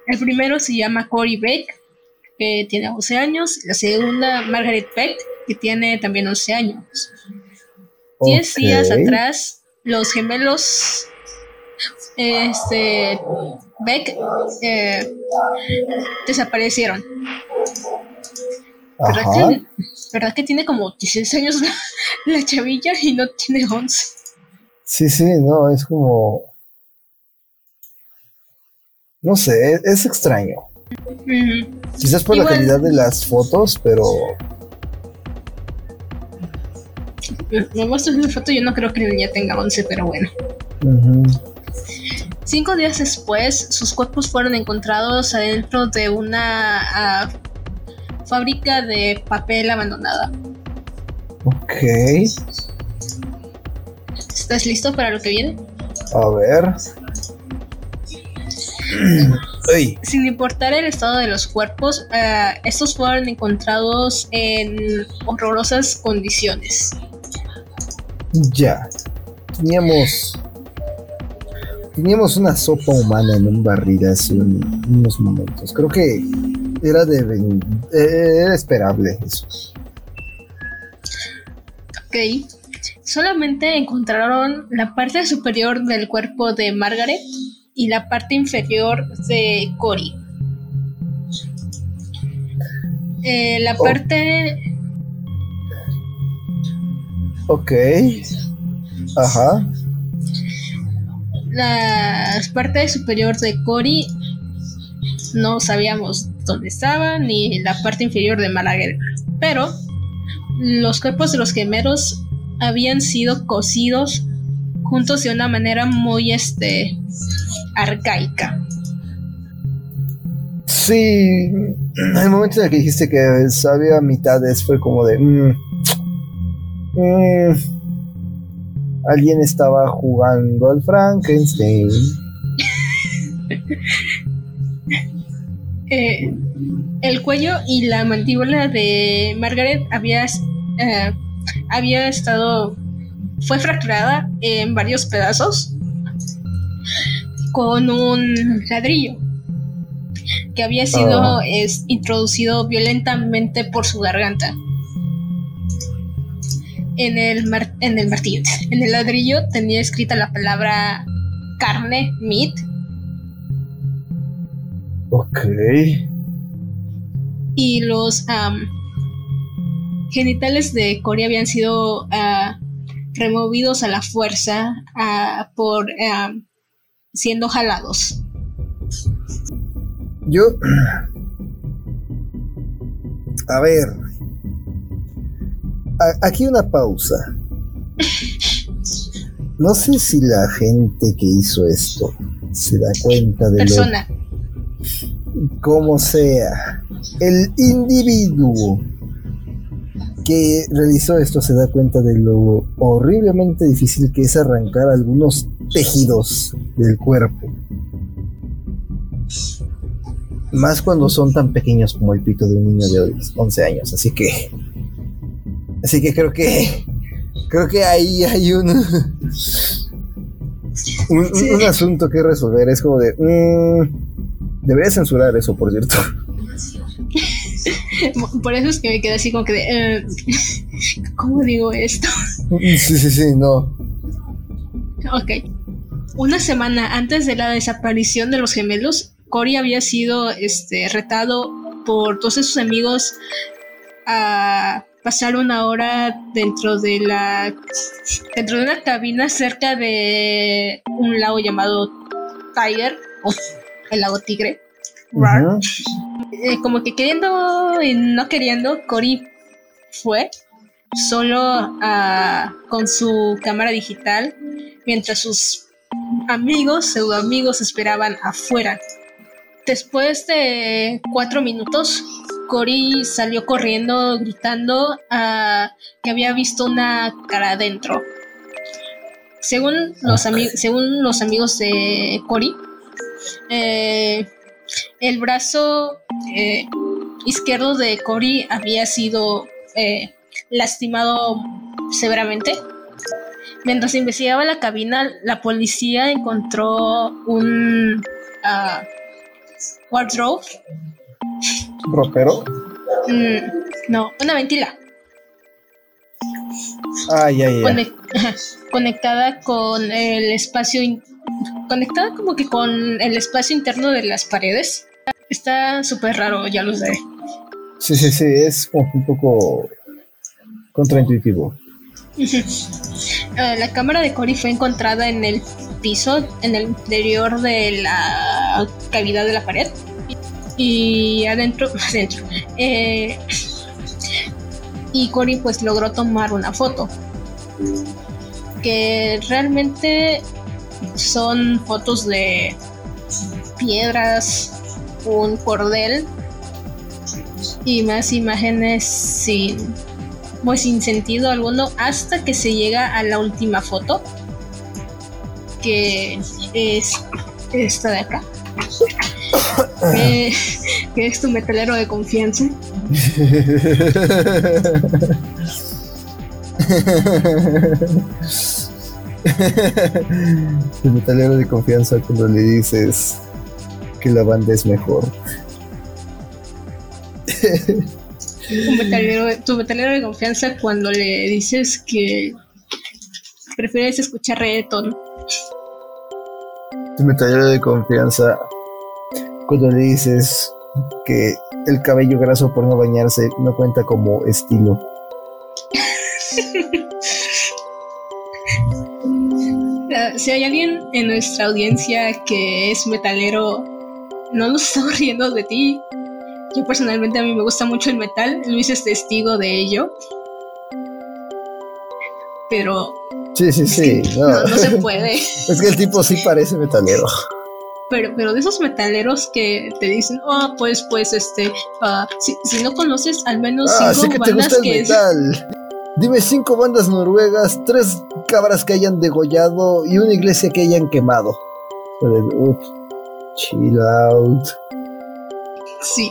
El primero se llama Cory Beck, que tiene 11 años. La segunda, Margaret Beck, que tiene también 11 años. Diez Ok. días atrás, los gemelos este, Beck eh, desaparecieron. ¿Verdad que, ¿Verdad que tiene como 16 años la, la chavilla y no tiene 11? Sí, sí, no, es como. No sé, es, es extraño. Quizás por la calidad de las fotos, pero. Me muestras una foto, yo no creo que la niña tenga 11, pero bueno. Cinco días después, sus cuerpos fueron encontrados adentro de una ah, fábrica de papel abandonada. Ok. ¿Estás listo para lo que viene? A ver. Sin importar el estado de los cuerpos, ah, estos fueron encontrados en horrorosas condiciones. ya. Teníamos. Teníamos una sopa humana en un barril hace un- unos momentos. Creo que era de. eh, Era esperable eso. Ok. Solamente encontraron la parte superior del cuerpo de Margaret y la parte inferior de Cory. Eh, la Oh. parte Ok. Ajá. la parte superior de Cory no sabíamos dónde estaba ni la parte inferior de Margaret pero los cuerpos de los gemelos habían sido cosidos juntos de una manera muy este arcaica. Sí, el momento en el que dijiste que sabía mitades fue como de... Mm, mm, alguien estaba jugando al Frankenstein. Eh, el cuello y la mandíbula de Margaret había, eh, había estado... fue fracturada en varios pedazos con un ladrillo que había sido ah. introducido violentamente por su garganta. En el, en el martillo, en el ladrillo tenía escrita la palabra carne, meat. Ok. Y los genitales de Cory habían sido ah, removidos a la fuerza ah, por siendo jalados. Yo... A ver. aquí una pausa. No sé si la gente que hizo esto se da cuenta de Persona. lo... Como sea. El individuo que realizó esto se da cuenta de lo horriblemente difícil que es arrancar algunos tejidos del cuerpo. Más cuando son tan pequeños como el pito de un niño de 11 años. Así que. Así que creo que. Creo que ahí hay un. Un, asunto que resolver. Es como de. Mm, debería censurar eso, por cierto. Por eso es que me quedé así como que de. Eh, ¿Cómo digo esto? Sí, sí, sí, no. Ok. Una semana antes de la desaparición de los gemelos, Cory había sido este, retado por todos sus amigos a pasar una hora dentro de la dentro de una cabina cerca de un lago llamado Tiger o el lago Tigre. Eh, como que queriendo y no queriendo, Cory fue solo ah, con su cámara digital mientras sus amigos, pseudo amigos, esperaban afuera. Después de cuatro minutos, Cory salió corriendo gritando ah, que había visto una cara adentro. Según los, según los amigos de Cory, eh, el brazo eh, izquierdo de Cory había sido eh, lastimado severamente Mientras investigaba la cabina, la policía encontró un uh, wardrobe. ¿Ropero? Mm, no, una ventila. Ay, ay, ay. conectada con el espacio. conectada como que con el espacio interno de las paredes. Está súper raro, ya lo sé. Sí, sí, sí, es un poco contraintuitivo. Eh, la cámara de Cory fue encontrada en el piso, en el interior de la cavidad de la pared. Y adentro, adentro. Eh, y Cory pues logró tomar una foto. Que realmente son fotos de piedras, un cordel y más imágenes sin pues sin sentido alguno hasta que se llega a la última foto que es esta de acá. Que, es tu metalero de confianza. El metalero de confianza cuando le dices que la banda es mejor tu metalero de confianza cuando le dices que prefieres escuchar reggaeton. Tu metalero de confianza cuando le dices que el cabello graso por no bañarse no cuenta como estilo. si hay alguien en nuestra audiencia que es metalero, no nos estamos riendo de ti. Yo personalmente a mí me gusta mucho el metal, Luis es testigo de ello. pero Sí, sí, sí. no, no, se puede. Es que el tipo sí parece metalero. Pero, pero de esos metaleros que te dicen, oh, pues, pues, este, uh, si, si, no conoces al menos ah, cinco que bandas te gusta que el metal. Dime cinco bandas noruegas, tres cabras que hayan degollado y una iglesia que hayan quemado. Ups, chill out. Sí,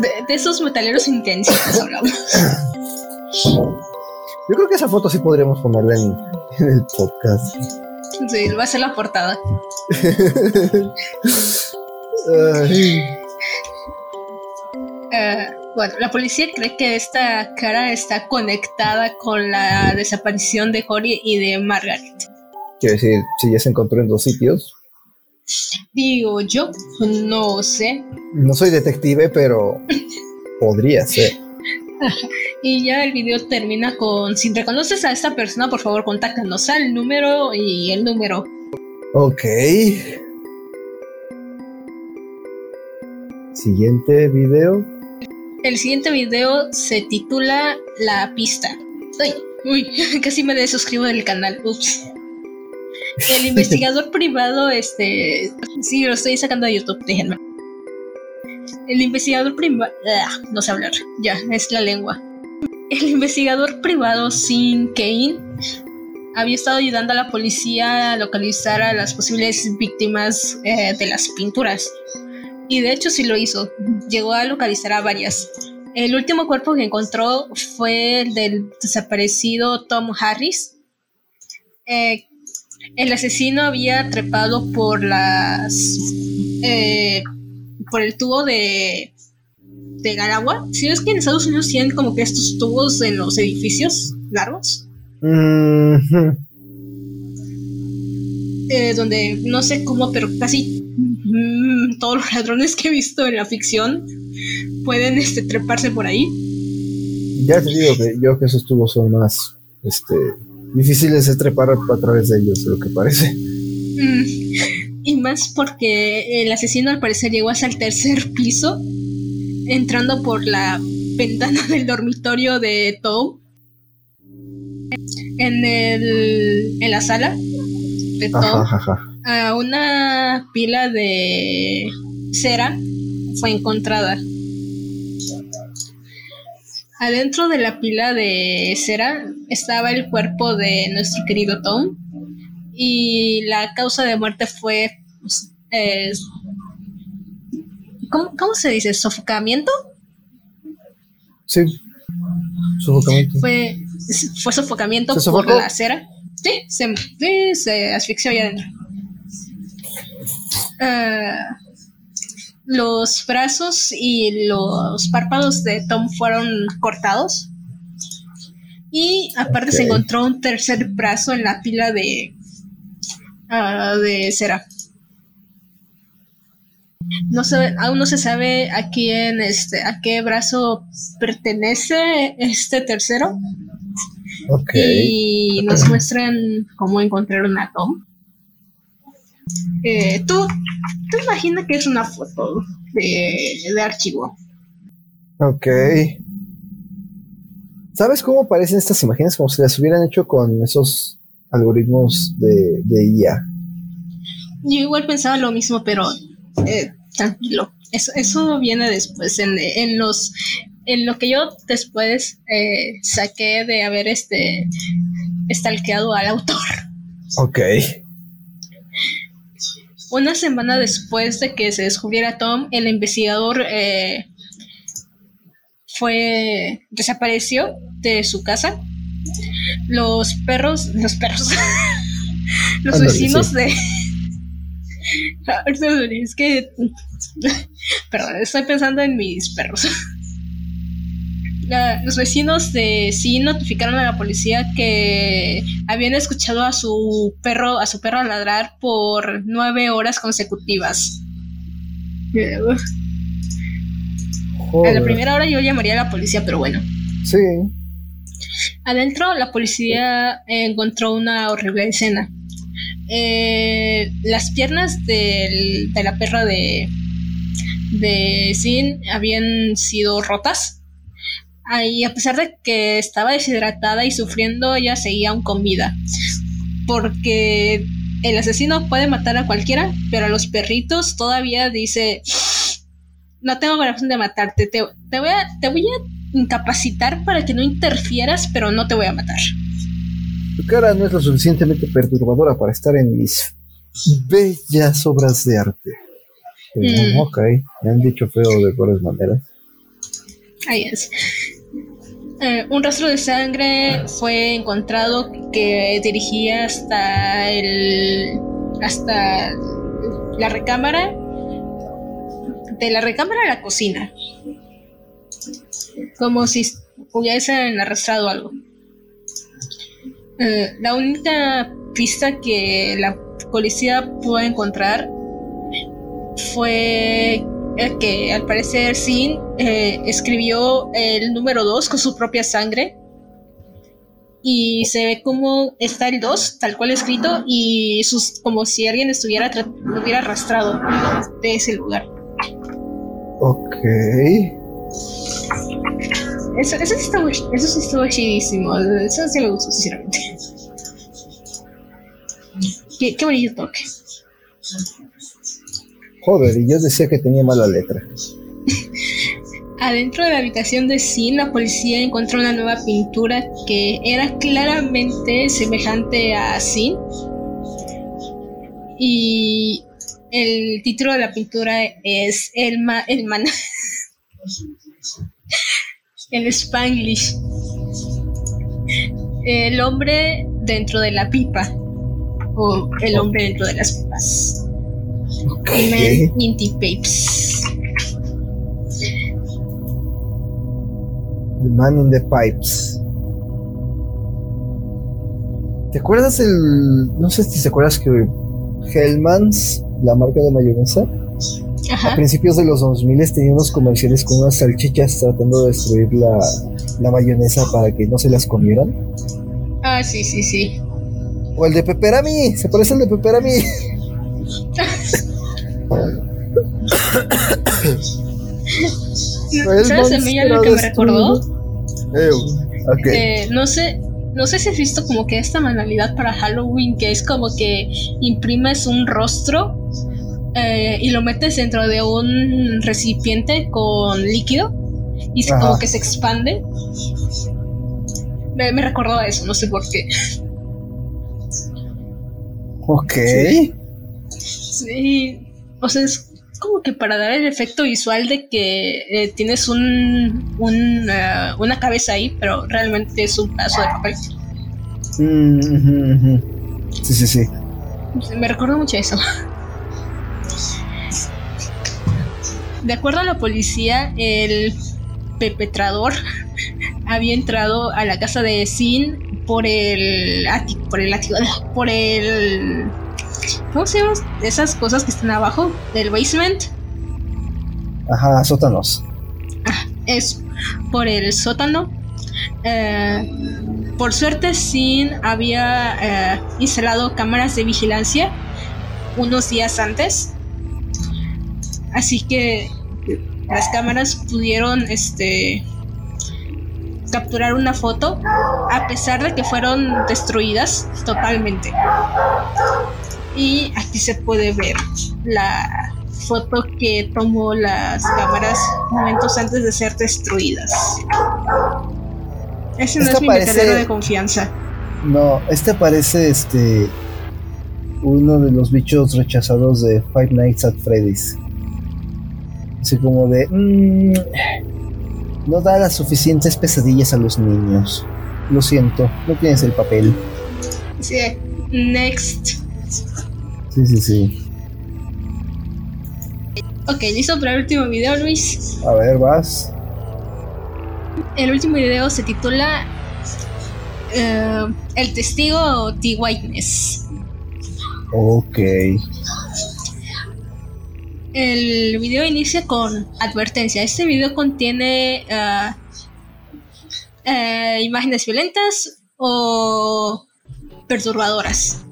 de, de esos metaleros intensos hablamos. Yo creo que esa foto sí podríamos ponerla en, en el podcast. Sí, va a ser la portada. Ay, Eh, bueno, la policía cree que esta cara está conectada con la desaparición de Cory y de Margaret. quiero decir, si ya se encontró en dos sitios. Digo yo, no sé. No soy detective, pero podría ser. Y ya el video termina con, si reconoces a esta persona, por favor, contáctanos al número y el número. Ok. Siguiente video. El siguiente video se titula La pista. Uy, uy, casi me desuscribo del canal. Ups. El investigador privado, este. Sí, lo estoy sacando de YouTube, déjenme. El investigador privado. No sé hablar, ya, es la lengua. El investigador privado Sin Kane había estado ayudando a la policía a localizar a las posibles víctimas eh, de las pinturas. Y de hecho sí lo hizo. Llegó a localizar a varias. El último cuerpo que encontró fue el del desaparecido Tom Harris. Eh, el asesino había trepado por las. eh, por el tubo de. de agua. Si ves que en Estados Unidos tienen como que estos tubos en los edificios largos. Eh, donde no sé cómo, pero casi mm, todos los ladrones que he visto en la ficción pueden este, treparse por ahí. Ya te digo que yo que esos tubos son más este, difíciles de trepar a través de ellos, lo que parece. Mm, Y más porque el asesino al parecer llegó hasta el tercer piso, entrando por la ventana del dormitorio de Tom. En, el, en la sala de ajá. a una pila de cera fue encontrada. Adentro de la pila de cera estaba el cuerpo de nuestro querido Tom y la causa de muerte fue pues, eh, ¿cómo, cómo se dice? ¿Sofocamiento? Sí. Sofocamiento. Fue, fue sofocamiento ¿Se por la cera. Sí, se, sí, se asfixió allá adentro. Ah, los brazos y los párpados de Tom fueron cortados. Y aparte se encontró un tercer brazo en la pila de, ah, de cera. No se, aún no se sabe a quién, este, a qué brazo pertenece este tercero. Y nos muestran cómo encontraron a Tom. Eh, ¿tú, tú imaginas que es una foto de, de archivo. Ok. ¿Sabes cómo parecen estas imágenes? Como si las hubieran hecho con esos algoritmos de, de IA. Yo igual pensaba lo mismo, pero eh, tranquilo. Eso, eso viene después. En, en los en lo que yo después eh, saqué de haber este stalkeado al autor. Ok. Una semana después de que se descubriera Tom, el investigador eh, fue desapareció de su casa. Los perros, los perros, los vecinos sí. de es que perdón, estoy pensando en mis perros. La- los vecinos de sí notificaron a la policía que habían escuchado a su perro, a su perro ladrar por nueve horas consecutivas. Eh, A la Joder. primera hora yo llamaría a la policía, pero bueno. Sí. Adentro la policía encontró una horrible escena. Eh, las piernas del- de la perra de, de Sin habían sido rotas. Y a pesar de que estaba deshidratada y sufriendo, ella seguía aún con vida. Porque el asesino puede matar a cualquiera, pero a los perritos todavía dice, no tengo corazón de matarte, te, voy a, te voy a incapacitar para que no interfieras, pero no te voy a matar. Tu cara no es lo suficientemente perturbadora para estar en mis bellas obras de arte. Mm. Ok, me han dicho feo de buenas maneras. Ahí es. Eh, un rastro de sangre fue encontrado que dirigía hasta el hasta la recámara de la recámara a la cocina. Como si hubiesen arrastrado algo. Eh, la única pista que la policía pudo encontrar fue que al parecer Sin eh, escribió el número 2 con su propia sangre. Y se ve como está el 2, tal cual escrito, y sus, como si alguien estuviera lo hubiera arrastrado de ese lugar. Ok. Eso, eso, sí estuvo, eso sí estuvo chidísimo. Eso sí me gustó, sinceramente. Qué, qué bonito toque. Joder, y yo decía que tenía mala letra. Adentro de la habitación de Sin, la policía encontró una nueva pintura que era claramente semejante a Sin. Y el título de la pintura es El, ma el man. el Spanglish. El hombre dentro de la pipa. O el hombre dentro de las pipas. Okay. Man Pipes. The Man in the Pipes. ¿Te acuerdas el. No sé si te acuerdas que Hellmans, la marca de mayonesa, a principios de los 2000 tenía unos comerciales con unas salchichas tratando de destruir la, la mayonesa para que no se las comieran? Ah, sí, sí, sí. O el de Peperami, se parece al de Peperami. ¿Sabes a mí lo que me recordó? Eh, no sé, no sé si has visto como que esta manualidad para Halloween que es como que imprimes un rostro eh, y lo metes dentro de un recipiente con líquido y como que se expande. Me, me recordó a eso, no sé por qué. Ok. Sí, o sea, es como que para dar el efecto visual de que eh, tienes un, una cabeza ahí, pero realmente es un pedazo de papel. Mm, sí, sí, sí. Me recuerda mucho eso. De acuerdo a la policía, el perpetrador había entrado a la casa de Sin por el ático, por el ático, por el ¿Cómo se llaman esas cosas que están abajo del basement? Ajá, sótanos. Ah, es por el sótano. Eh, por suerte, Sin había eh, instalado cámaras de vigilancia unos días antes. Así que las cámaras pudieron este, capturar una foto a pesar de que fueron destruidas totalmente. Y aquí se puede ver la foto que tomó las cámaras momentos antes de ser destruidas. Ese no es mi parece, de confianza. No, este parece este uno de los bichos rechazados de Five Nights at Freddy's. Así como de mm, no da las suficientes pesadillas a los niños. Lo siento, no tienes el papel. Sí, next. Sí, sí, sí. Ok, ¿listo para el último video, Luis? A ver, vas. El último video se titula eh, El testigo T. Whiteness. Ok. El video inicia con advertencia. Este video contiene eh, eh, imágenes violentas o perturbadoras.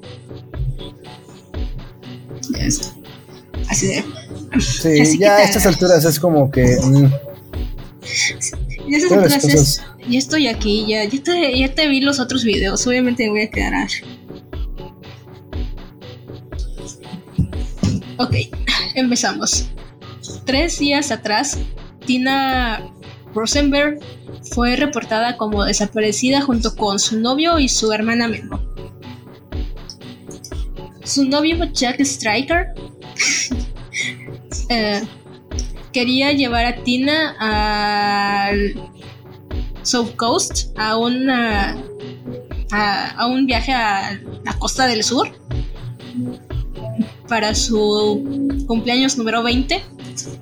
Así de. Sí, ya a estas alturas es como que. Mm. Ya alturas ya estoy aquí, ya, ya, te, ya te vi los otros videos, obviamente me voy a quedar. Ok, empezamos. Tres días atrás, Tina Rosenberg fue reportada como desaparecida junto con su novio y su hermana menor. Su novio Jack Striker eh, quería llevar a Tina al South Coast a una a, un viaje a la costa del sur para su cumpleaños número 20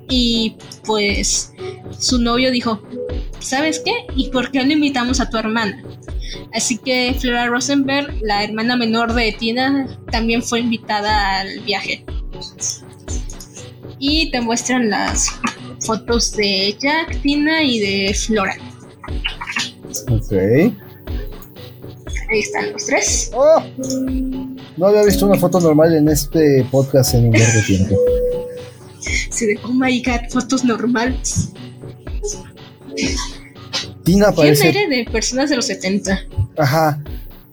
y pues su novio dijo, ¿sabes qué? ¿Y por qué no invitamos a tu hermana? Así que Flora Rosenberg, la hermana menor de Tina, también fue invitada al viaje. Y te muestran las fotos de Jack, Tina y de Flora. Ok. Ahí están los tres. Oh, no había visto una foto normal en este podcast en un largo tiempo. Sí, de, oh my god, fotos normales. Tina parece. Tiene aire de personas de los 70. Ajá.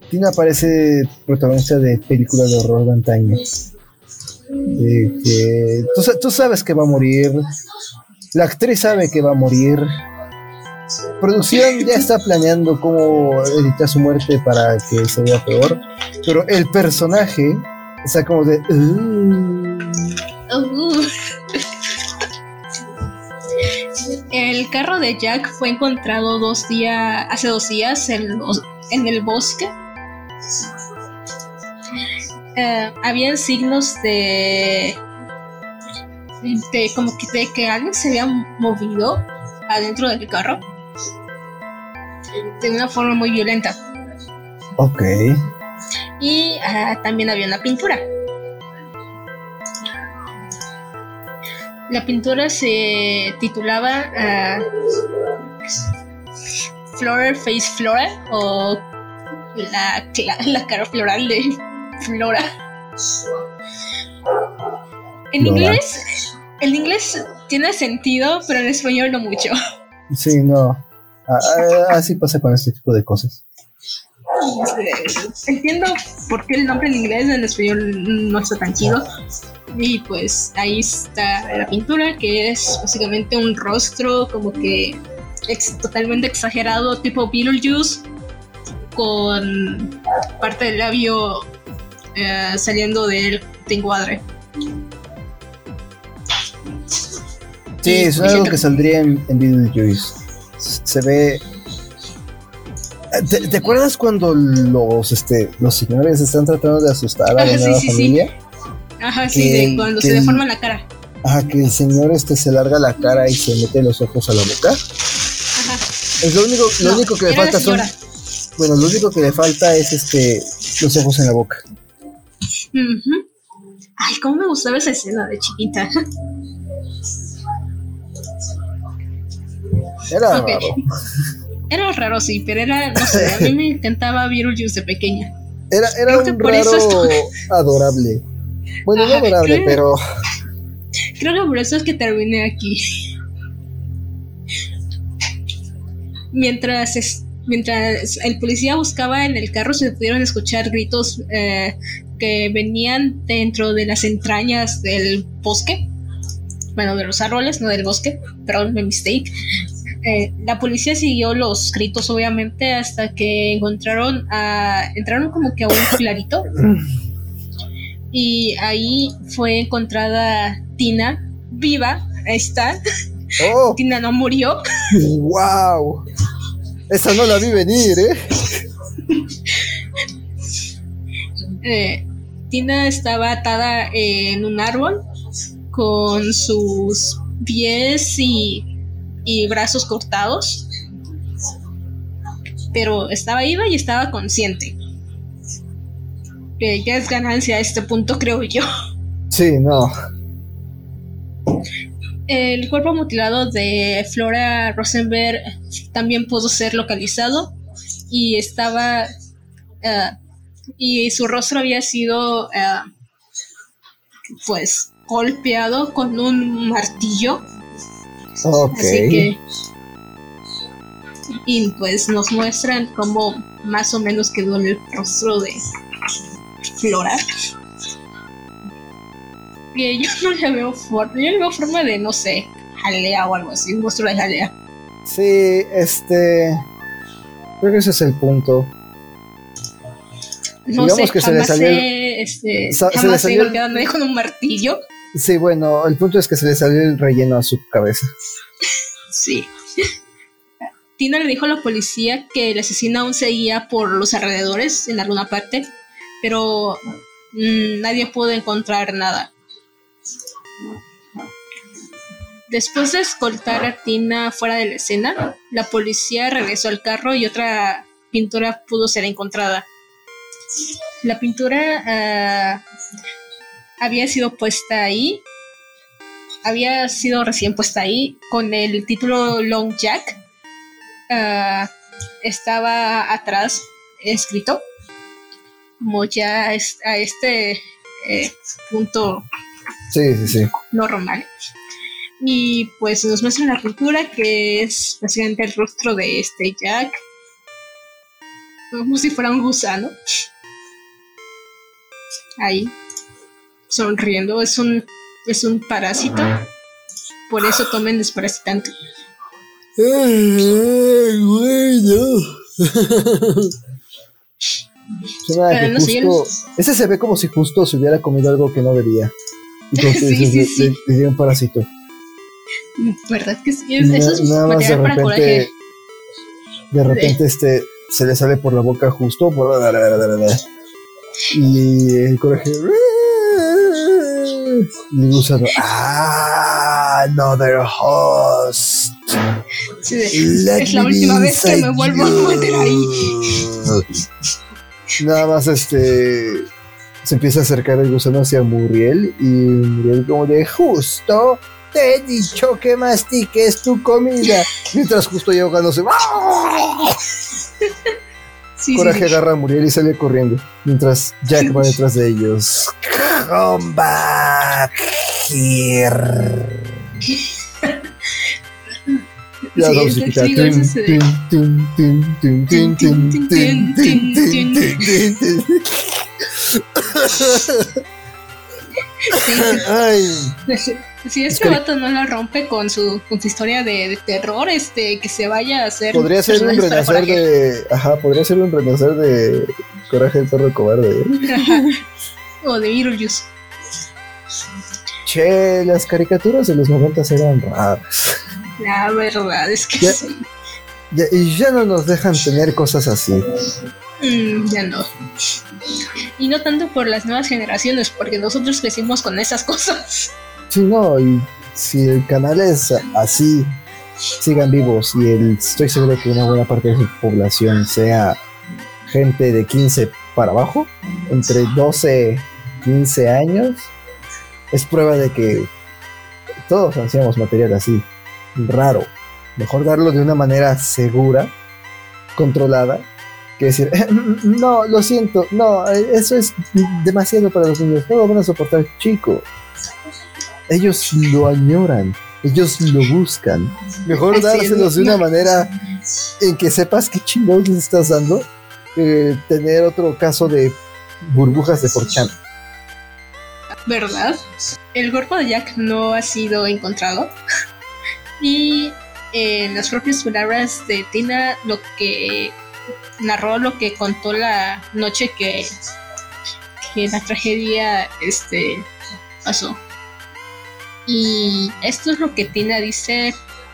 Tina parece protagonista de películas de horror de antaño. De que tú, tú, sabes que va a morir. La actriz sabe que va a morir. Producción ya está planeando cómo editar su muerte para que se vea peor. Pero el personaje está como de. Uh. El carro de Jack fue encontrado dos días, hace dos días en, en el bosque. Eh, habían signos de, de como que de que alguien se había movido adentro del carro de una forma muy violenta. Ok. Y ah, también había una pintura. La pintura se titulaba uh, Flora Face Flora o la, la, cara floral de Flora. En inglés, en inglés tiene sentido, pero en español no mucho. Sí, no. Así pasa con este tipo de cosas. Entiendo por qué el nombre en inglés en español no está tan chido. Y pues ahí está la pintura, que es básicamente un rostro como que totalmente exagerado, tipo Beetlejuice, con parte del labio eh, saliendo del encuadre. Sí, es algo que saldría en, en Beetlejuice. Se ve ¿Te, acuerdas cuando los este los señores están tratando de asustar a la nueva familia? Ajá, sí, de cuando se deforma la cara. Ajá, que el señor este se larga la cara y se mete los ojos a la boca. Ajá. Es lo único, lo único que le falta son. Bueno, lo único que le falta es este los ojos en la boca. Ay, cómo me gustaba esa escena de chiquita. Era raro. Era raro, sí, pero era, no sé, a mí me encantaba Beetlejuice de pequeña. Era, era un raro adorable. Bueno, no adorable, pero. Creo que por eso es que terminé aquí. Mientras, mientras el policía buscaba en el carro, se pudieron escuchar gritos eh, que venían dentro de las entrañas del bosque. Bueno, de los árboles, no del bosque. Perdón, me mistake. Eh, la policía siguió los gritos, obviamente, hasta que encontraron a. entraron como que a un clarito y ahí fue encontrada Tina viva. Ahí está. Oh. Tina no murió. ¡Wow! Esa no la vi venir, ¿eh? eh Tina estaba atada en un árbol con sus pies y, y brazos cortados. Pero estaba viva y estaba consciente que ya es ganancia a este punto, creo yo. Sí, no. El cuerpo mutilado de Flora Rosenberg también pudo ser localizado y estaba eh, y su rostro había sido eh, pues golpeado con un martillo. Okay. Así que Y pues nos muestran cómo más o menos quedó el rostro de Flora. Y yo no le veo forma, yo le veo forma de, no sé, jalea o algo así, un monstruo de jalea. Sí, este. Creo que ese es el punto. No Digamos sé, que se le salió. este, se le salió el... con un martillo. Sí, bueno, el punto es que se le salió el relleno a su cabeza. Sí. Tina le dijo a la policía que el asesino aún seguía por los alrededores en alguna parte, pero mm, nadie pudo encontrar nada. Después de escoltar a Tina fuera de la escena, la policía regresó al carro y otra pintura pudo ser encontrada. La pintura ah, había sido puesta ahí, había sido recién puesta ahí con el título Long Jack. Ah, estaba atrás escrito, como ya a este eh, punto sí, sí, sí. normal. Y pues nos muestra la pintura que es básicamente el rostro de este Jack. Como si fuera un gusano. Ahí. Sonriendo. Es un. Es un parásito. Por eso tomen desparasitante. Ay, bueno. ese se ve como si justo se hubiera comido algo que no debía. Entonces sí, sí, le, dio un parásito. ¿Verdad que sí? eso es nada más de repente, de repente este se le sale por la boca justo por y el coraje y gusano ah another host es la última vez que me vuelvo a meter ahí nada más este se empieza a acercar el gusano hacia Muriel y Muriel como de justo te he dicho que mastiques tu comida. Mientras justo llega ahogándose. Sí, Coraje agarra a Muriel y sale corriendo. Mientras Jack va detrás de ellos. Come back here. Ya vamos Ay. Si este vato no la rompe con su, con su historia de, terror, este, que se vaya a hacer. Podría ser un renacer de. Ajá, podría ser un renacer de Coraje el perro cobarde. O de Beetlejuice. Che, las caricaturas de los 90 eran raras. La verdad es que sí. y ya no nos dejan tener cosas así. Mm, ya no. Y no tanto por las nuevas generaciones, porque nosotros crecimos con esas cosas. Sí, no, y si el canal es así, sigan vivos y el, estoy seguro que una buena parte de su población sea gente de 15 para abajo, entre 12 15 años, es prueba de que todos hacíamos material así, raro. Mejor darlo de una manera segura, controlada, que decir, no, lo siento, no, eso es demasiado para los niños, no lo van a soportar, chicos ellos lo añoran, ellos lo buscan. Mejor dárselos de una manera en que sepas qué chingados les estás dando que tener otro caso de burbujas de forchan. ¿Verdad? El cuerpo de Jack no ha sido encontrado. y en las propias palabras de Tina, lo que narró, lo que contó la noche que, que la tragedia este, pasó. Y esto es lo que Tina dice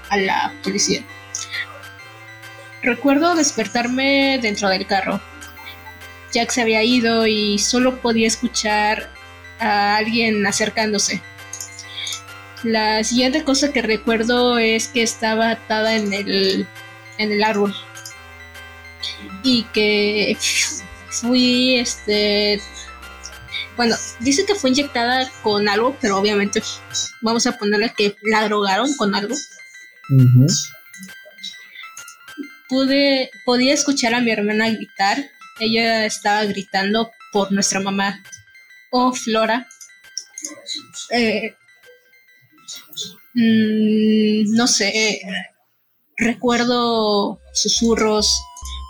a la policía. Recuerdo despertarme dentro del carro. Jack se había ido y solo podía escuchar a alguien acercándose. La siguiente cosa que recuerdo es que estaba atada en el, en el árbol. Y que fui este bueno, dice que fue inyectada con algo, pero obviamente vamos a ponerle que la drogaron con algo. Pude, podía escuchar a mi hermana gritar. Ella estaba gritando por nuestra mamá. Oh, Flora. Eh, mm, no sé. recuerdo susurros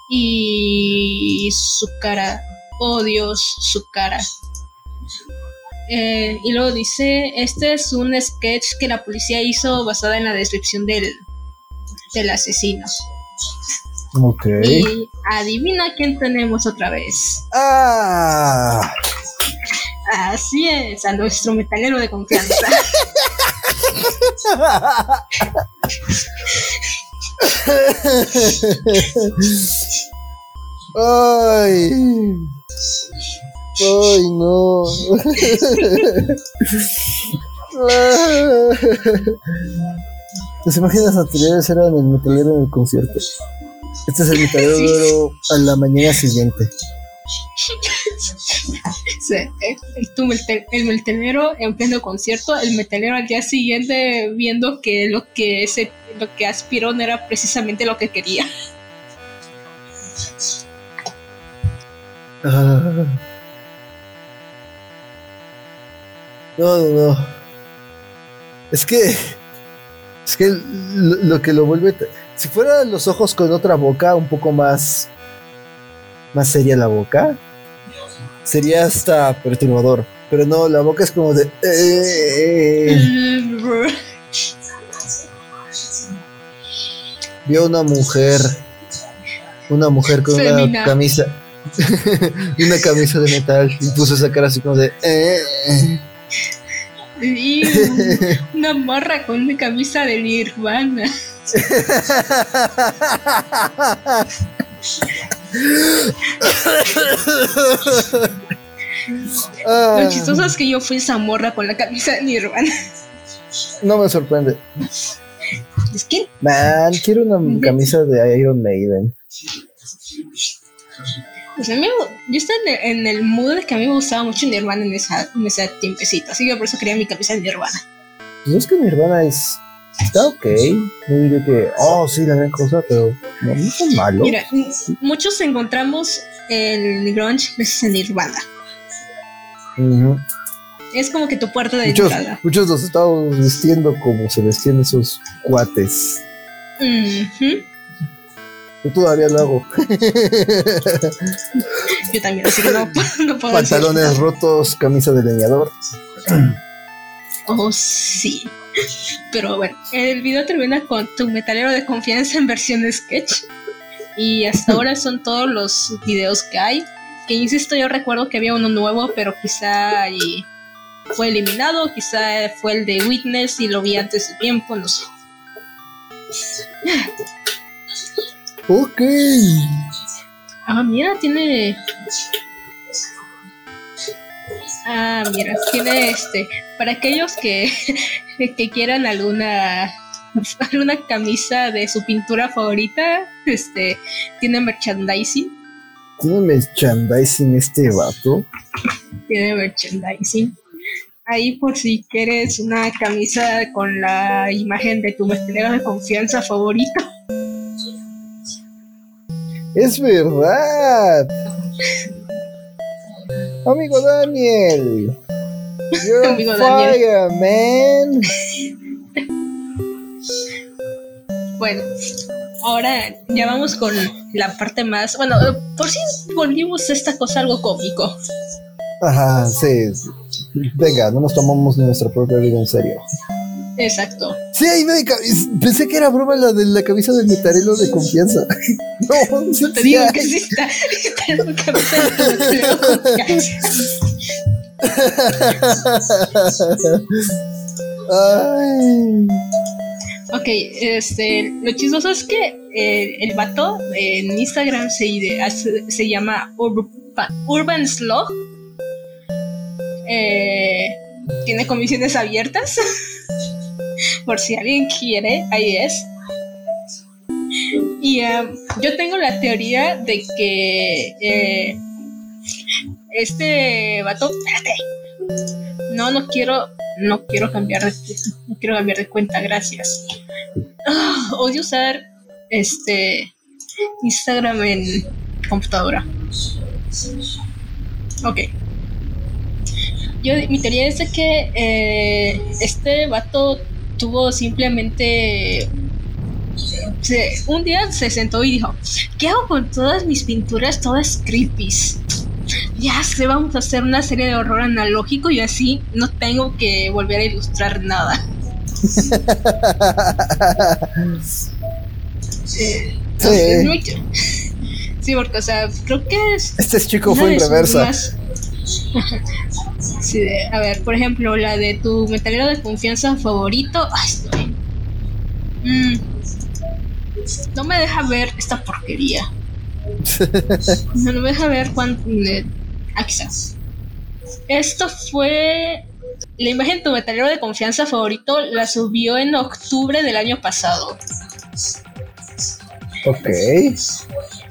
y su cara. Oh Dios, su cara. Eh, y luego dice, este es un sketch que la policía hizo basada en la descripción del, del asesino. Ok. Y adivina quién tenemos otra vez. Ah. Así es, a nuestro metalero de confianza. Ay. Ay, no. ¿Te imaginas anteriores eran el metalero en el concierto? Este es el metalero a la mañana siguiente. el, el, metalero en pleno concierto, el metalero al día siguiente viendo que lo que ese, lo que aspiró no era precisamente lo que quería. Ah. No, no, no. Es que. Es que lo, que lo vuelve. Si fueran los ojos con otra boca, un poco más. Más seria la boca, sería hasta perturbador. Pero no, la boca es como de. Eh, Vio una mujer. Una mujer con una camisa. una camisa de metal. Y puso esa cara así como de. Eh, y una morra con una camisa de Nirvana. Lo chistoso es que yo fui esa morra con la camisa de Nirvana. No me sorprende. ¿Es que? Man, quiero una camisa de Iron Maiden. Pues a mí, yo estaba en el, mood de que a mí me gustaba mucho Nirvana en, esa, en ese tiempecito, así que por eso quería mi camisa de Nirvana. Pues es que Nirvana es. Está ok. No diré que, oh, sí, la gran cosa, pero no, es malo. Mira, muchos encontramos el grunge en Nirvana. Es como que tu puerta de muchos, entrada. Muchos los estamos vistiendo como se vestían esos cuates. Yo todavía lo hago. Yo también, así que no, puedo Pantalones rotos, camisa de leñador. Oh, sí. Pero bueno, el video termina con tu metalero de confianza en versión sketch. Y hasta ahora son todos los videos que hay. Que insisto, yo recuerdo que había uno nuevo, pero quizá fue eliminado, quizá fue el de Witness y lo vi antes de tiempo, no sé. Ok. Ah, mira, tiene. Ah, mira, tiene este. Para aquellos que, que quieran alguna alguna camisa de su pintura favorita, este, tiene merchandising. ¿Tiene merchandising este vato? Tiene merchandising. Ahí por si quieres una camisa con la imagen de tu metalero de confianza favorito. Es verdad. Amigo Daniel. You're Amigo fire, man. Bueno, ahora ya vamos con la parte más. Bueno, por si volvimos esta cosa algo cómico. Ajá, sí. Venga, no nos tomamos nuestra propia vida en serio. Exacto. Sí, ahí me pensé que era broma la de la camisa del metarelo de confianza. no, no te digo que sí está, está de confianza. Ay. Ok, este, lo chistoso es que eh, el vato en Instagram se, se llama Urban, Slog. Eh, tiene comisiones abiertas. por si alguien quiere, ahí es. Y um, yo tengo la teoría de que eh, este vato, espérate, no, no quiero, no quiero cambiar de, no quiero cambiar de cuenta, gracias. Ah, odio usar este Instagram en computadora. Ok. Yo, mi teoría es de que eh, este vato tuvo simplemente un día se sentó y dijo, ¿qué hago con todas mis pinturas todas creepy? Ya sé, vamos a hacer una serie de horror analógico y así no tengo que volver a ilustrar nada. sí. sí, porque, o sea, creo que es. Este chico fue en reversa. sí, a ver, por ejemplo, la de tu metalero de confianza favorito. Ay, mm, no me deja ver esta porquería. no me deja ver cuánto. Aquí está. Esto fue. La imagen de tu metalero de confianza favorito la subió en octubre del año pasado. Ok.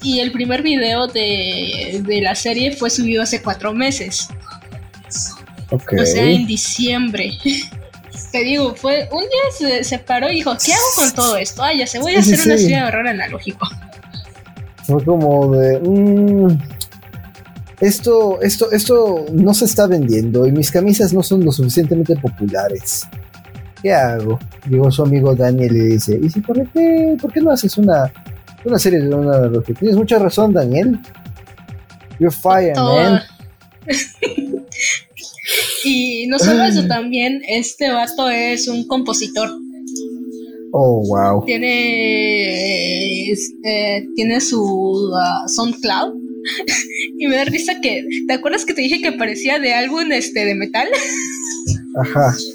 Y el primer video de, de la serie fue subido hace cuatro meses. Ok. O sea, en diciembre. Te digo, fue un día se, paró y dijo, ¿qué hago con todo esto? Ah, ya se voy a hacer una serie de horror analógico. Fue como de... Mm, esto, esto, esto no se está vendiendo y mis camisas no son lo suficientemente populares. ¿Qué hago? Llegó su amigo Daniel y le dice, ¿y si por qué, por qué no haces una, una serie de una Tienes mucha razón, Daniel. You're fired, man. y no solo eso, también este vato es un compositor. Oh, wow. Tiene, eh, tiene su uh, SoundCloud. y me da risa que, ¿te acuerdas que te dije que parecía de álbum este de metal? Ajá.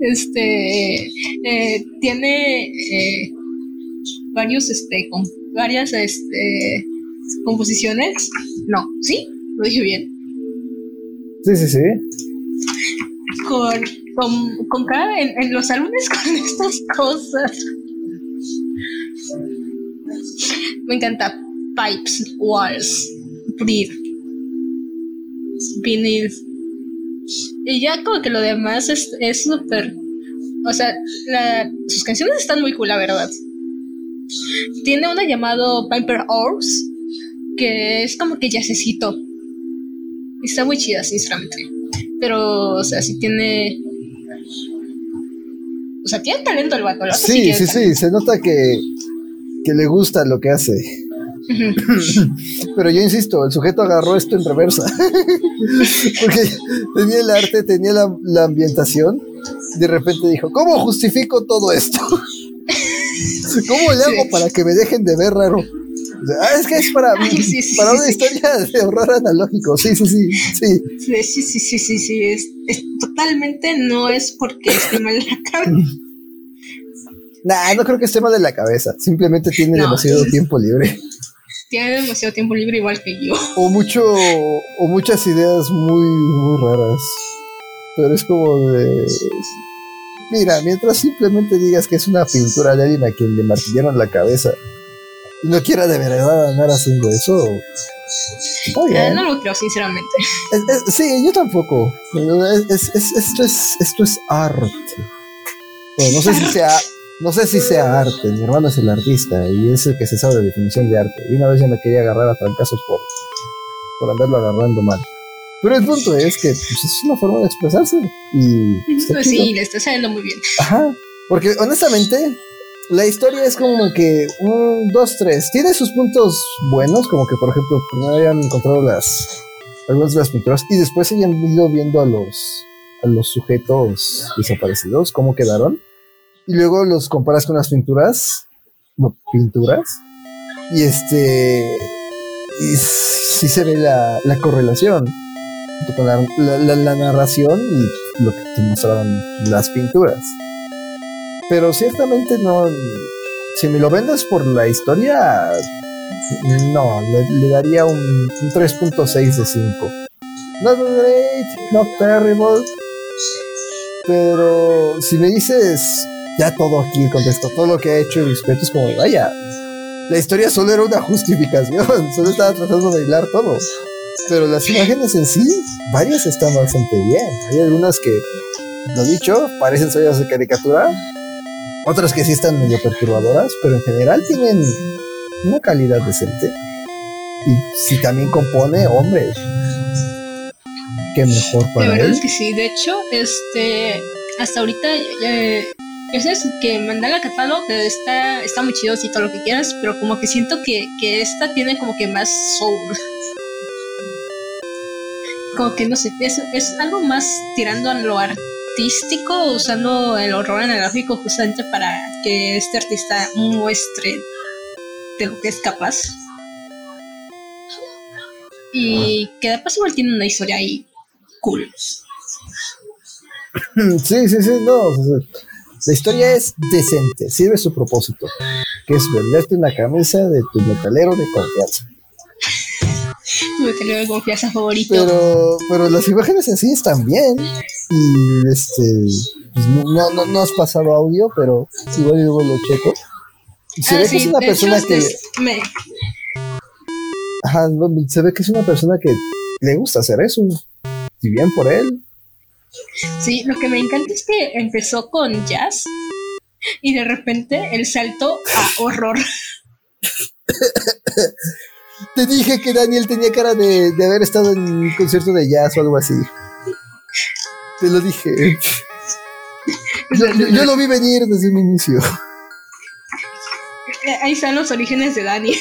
Este eh, tiene eh, varios, este, con varias este, composiciones. No, ¿sí? Lo dije bien. Sí, sí, sí. Con, con, cada, en, los álbumes con estas cosas. Me encanta. Pipes, walls, breed, vinil. Y ya como que lo demás es súper... o sea, sus canciones están muy cool, la verdad. Tiene una llamado Piper Orbs, que es como que yacecito. Está muy chida, sinceramente. Pero, o sea, si tiene. O sea, tiene talento el vato. sí, sí, sí, se nota que, que le gusta lo que hace. Pero yo insisto, el sujeto agarró esto en reversa. Porque tenía el arte, tenía la, la ambientación. De repente dijo, ¿cómo justifico todo esto? ¿Cómo le hago para que me dejen de ver raro? Ah, es que es para, para una historia de horror analógico. Sí, sí, sí. Sí, sí, sí, sí, sí, sí. Es, totalmente no es porque esté mal la cabeza. Nah, no creo que esté mal en la cabeza. Simplemente tiene demasiado tiempo libre. Tiene demasiado tiempo libre igual que yo. O mucho, o muchas ideas muy, muy raras. Pero es como de Mira, mientras simplemente digas que es una pintura de alguien a quien le martillaron la cabeza y no quiera de verdad andar haciendo eso. Eh, no lo creo, sinceramente. sí, yo tampoco. esto, es, esto es arte. no sé si sea. No sé si sea arte, mi hermano es el artista y es el que se sabe la definición de arte. Y una vez ya me quería agarrar a trancazos por, por andarlo agarrando mal. Pero el punto es que pues, es una forma de expresarse. Y pues sí, le está saliendo muy bien. Ajá. Porque honestamente, la historia es como que un, dos, tres. Tiene sus puntos buenos, como que por ejemplo, primero hayan encontrado las algunas de las pinturas y después hayan ido viendo a los a los sujetos desaparecidos, cómo quedaron. Y luego los comparas con las pinturas. No, pinturas. Y este. Y sí se ve la, la correlación con la, narración y lo que te mostraron las pinturas. Pero ciertamente no. Si me lo vendes por la historia, no, le, daría un, 3.6 de 5. Not great, not terrible. Pero si me dices ya todo aquí, el contexto, todo lo que ha hecho el respeto es como, vaya, la historia solo era una justificación, solo estaba tratando de hilar todo. Pero las imágenes en sí, varias están bastante bien. Hay algunas que, lo dicho, parecen sellas de caricatura. Otras que sí están medio perturbadoras, pero en general tienen una calidad decente. Y si también compone, hombre, qué mejor para La verdad es que sí, de hecho, este, hasta ahorita eh, Eso es que Mandala Catálogo está, está muy chido y todo lo que quieras, pero como que siento que, que esta tiene como que más soul. Como que no sé, es, es algo más tirando a lo artístico, usando el horror analógico justamente para que este artista muestre de lo que es capaz. Y que de paso igual tiene una historia ahí cool. Sí, sí, sí, no. La historia es decente, sirve su propósito, que es venderte una camisa de tu metalero de confianza. Tu metalero de confianza favorito. Pero, pero las imágenes en sí están bien. Y este, pues, no, no, no has pasado audio, pero igual yo lo checo. Se Ah, ve que es una persona que. me- Ajá, se ve que es una persona que le gusta hacer eso. Y bien por él. Sí, lo que me encanta es que empezó con jazz y de repente el salto a horror. Te dije que Daniel tenía cara de, de haber estado en un concierto de jazz o algo así. Te lo dije. Yo, yo- yo lo vi venir desde un inicio. Eh, Ahí están los orígenes de Dani.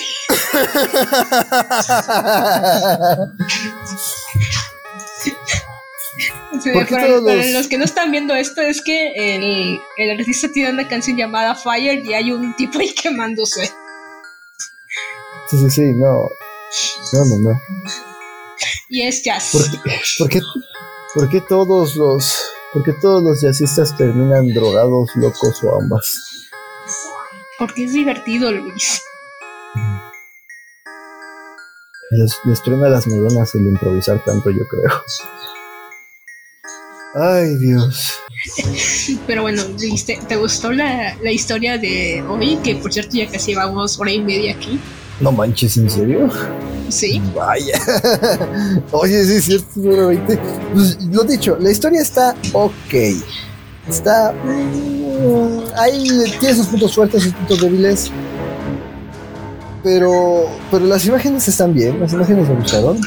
Sí, ¿Por qué para, todos para los- los que no están viendo esto es que el, el artista tiene una canción llamada Fire y hay un tipo ahí quemándose. Sí, sí, sí, no. No, no, no. Y es jazz. ¿Por qué, por qué, por qué todos los. ¿Por qué todos los jazzistas terminan drogados, locos o ambas? Porque es divertido, Luis. Les, les truena las neuronas el improvisar tanto, yo creo. Ay, Dios. Pero bueno, ¿te, te gustó la, la historia de hoy? Que por cierto ya casi llevamos hora y media aquí. No manches, ¿en serio? Sí. Vaya. Oye, sí, es cierto, número 20. Pues lo dicho, la historia está ok. Está. mm, ahí tiene sus puntos fuertes, sus puntos débiles. Pero. Pero las imágenes están bien, las imágenes me gustaron.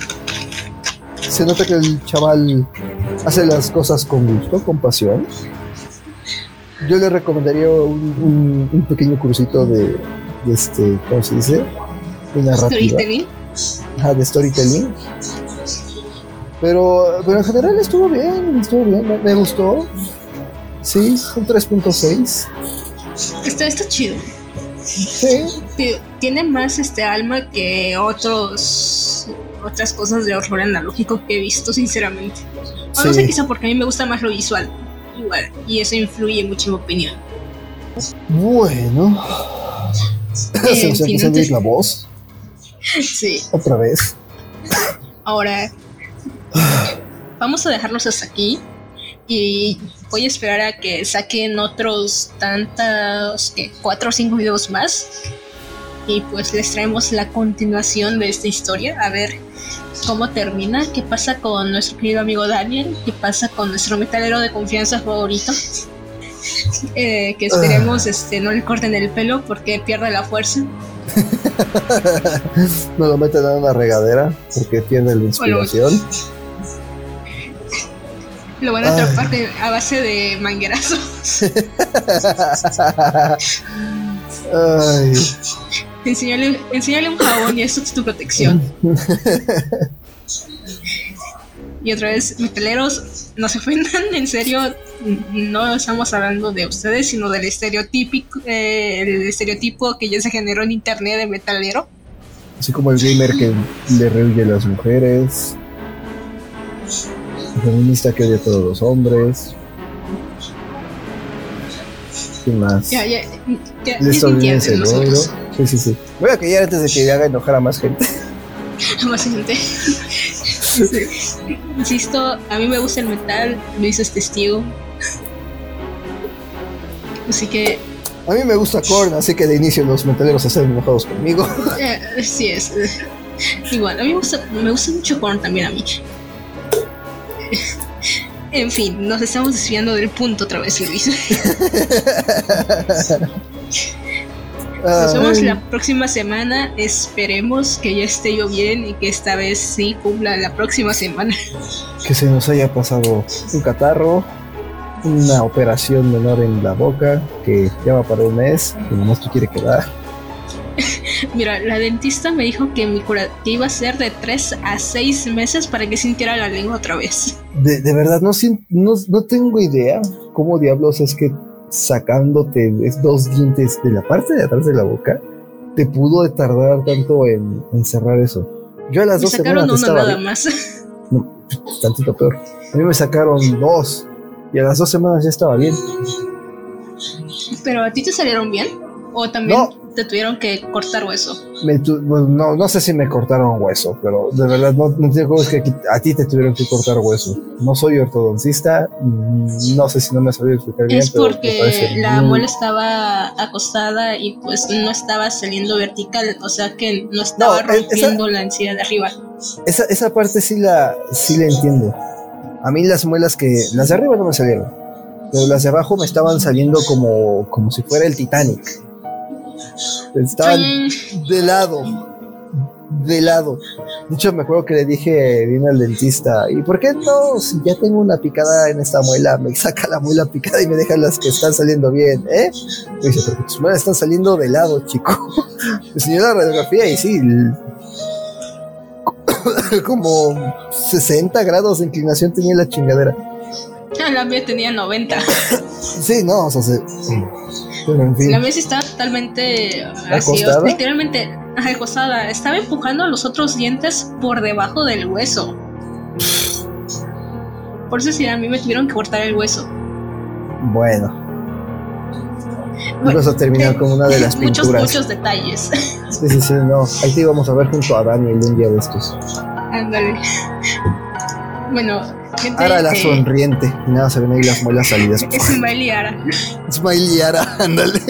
Se nota que el chaval hace las cosas con gusto, con pasión. Yo le recomendaría un, un- un pequeño cursito de, de este, ¿cómo se dice? De narrativa. Storytelling. Ajá, de storytelling. Pero, pero en general estuvo bien, estuvo bien, me, me gustó. Sí, un 3.6. Está, está chido. Sí, Ti- Tiene más este alma que otros otras cosas de horror analógico que he visto, sinceramente. O no sé, quizá porque a mí me gusta más lo visual. Igual. Y eso influye mucho en mi opinión. Bueno. Eh, Se nos empieza a la voz Sí. otra vez. Ahora vamos a dejarlos hasta aquí y voy a esperar a que saquen otros tantos, que cuatro o cinco videos más y pues les traemos la continuación de esta historia a ver cómo termina, qué pasa con nuestro querido amigo Daniel, qué pasa con nuestro metalero de confianza favorito. Eh, que esperemos este, no le corten el pelo porque pierde la fuerza. No lo meten en una regadera porque pierde la inspiración. Lo van a atrapar de- a base de manguerazos. Ay. Enseñale, enséñale un jabón y eso es tu protección. Y otra vez, metaleros, no se ofendan, en serio, no estamos hablando de ustedes, sino del estereotípico, eh, el estereotipo que ya se generó en internet de metalero. Así como el gamer que le rehuye a las mujeres. El feminista que odia a todos los hombres. ¿Qué más? Ya, ya, ya, ya nosotros. Sí, sí, sí. Voy a callar antes de que haga enojar a más gente. Más gente. Sí. Insisto, a mí me gusta el metal, Luis es testigo. Así que, A mí me gusta Korn, así que de inicio los metaleros están enojados conmigo. eh, sí es. Igual, a mí me gusta, me gusta mucho Korn también a mí. En fin, nos estamos desviando del punto otra vez, Luis. Nos vemos la próxima semana. Esperemos que ya esté yo bien y que esta vez sí cumpla la próxima semana. Que se nos haya pasado un catarro. una operación menor en la boca que lleva para un mes y nomás tú quiere quedar. Mira, la dentista me dijo que mi cura que iba a ser de 3 a 6 meses para que sintiera la lengua otra vez. De, de verdad, no, no, no tengo idea cómo diablos es que sacándote dos dientes de la parte de atrás de la boca, te pudo tardar tanto en, cerrar eso. Yo a las dos sacaron semanas uno nada más. No, tantito peor. A mí me sacaron dos y a las dos semanas ya estaba bien. ¿Pero a ti te salieron bien? ¿O también te tuvieron que cortar hueso? no, no sé si me cortaron hueso, pero de verdad no, no tengo que a ti te tuvieron que cortar hueso. No soy ortodoncista, mm, no sé si no me sabía explicar bien. Es porque la muela estaba acostada y pues no estaba saliendo vertical, o sea que no estaba rompiendo la encía de arriba. Esa, esa parte sí la, sí la entiendo. A mí las muelas que, las de arriba no me salieron, pero las de abajo me estaban saliendo como, como si fuera el Titanic. Estaban de lado. De lado. De hecho, me acuerdo que le dije, vine al dentista, ¿y por qué no? Si ya tengo una picada en esta muela, me saca la muela picada y me deja las que están saliendo bien, ¿eh? Me dice, porque tus muelas están saliendo de lado, chico. Enseñó la radiografía y sí, como 60 grados de inclinación tenía la chingadera. La mía tenía 90. sí, no, o sea, se, la mesa estaba totalmente así, literalmente acostada. Estaba empujando los otros dientes por debajo del hueso. Por eso sí, a mí me tuvieron que cortar el hueso. Bueno. Vamos a terminar con una de las muchos, pinturas. Muchos detalles. Sí, sí, sí, no. Ahí te íbamos a ver junto a Daniel un día de estos. Ándale. Bueno, Ara la sonriente. Y nada, se ven ahí las muelas salidas. Smiley Ara. Smiley Ara, ándale.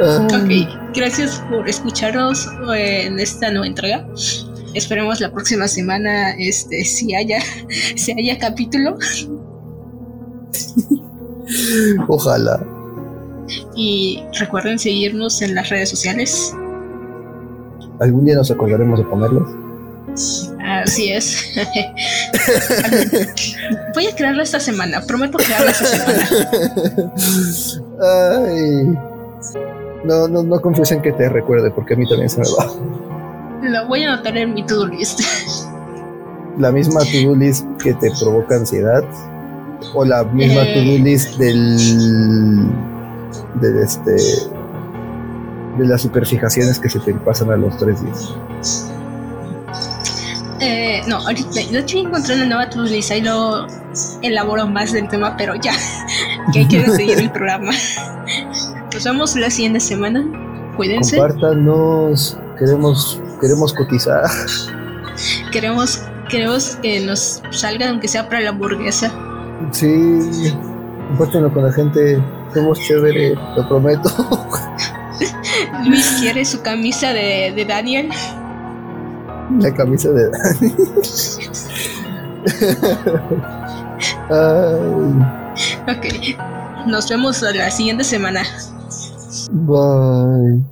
ok, gracias por escucharnos eh, en esta nueva entrega. Esperemos la próxima semana este si haya si haya capítulo. Ojalá. Y recuerden seguirnos en las redes sociales. Algún día nos acordaremos de ponerlos. Así es. Voy a crearlo esta semana, prometo crearlo esta semana. Ay. No, no, no confíes en que te recuerde, porque a mí también se me va. Lo voy a anotar en mi to-do list. La misma to-do list que te provoca ansiedad, o la misma eh. to-do list del. de este. de las superfijaciones que se te pasan a los tres días. Eh, no, ahorita, de hecho encontré una nueva to y lo elaboro más del tema, pero ya, que hay que seguir el programa. Nos vemos la siguiente semana. Cuídense. Compártanos, queremos, queremos cotizar. Queremos, queremos que nos salga, aunque sea para la hamburguesa. Sí, compártanlo con la gente. Somos chévere, lo prometo. Luis quiere su camisa de, de Daniel. La camisa de Dani. Ok. Nos vemos la siguiente semana. Bye.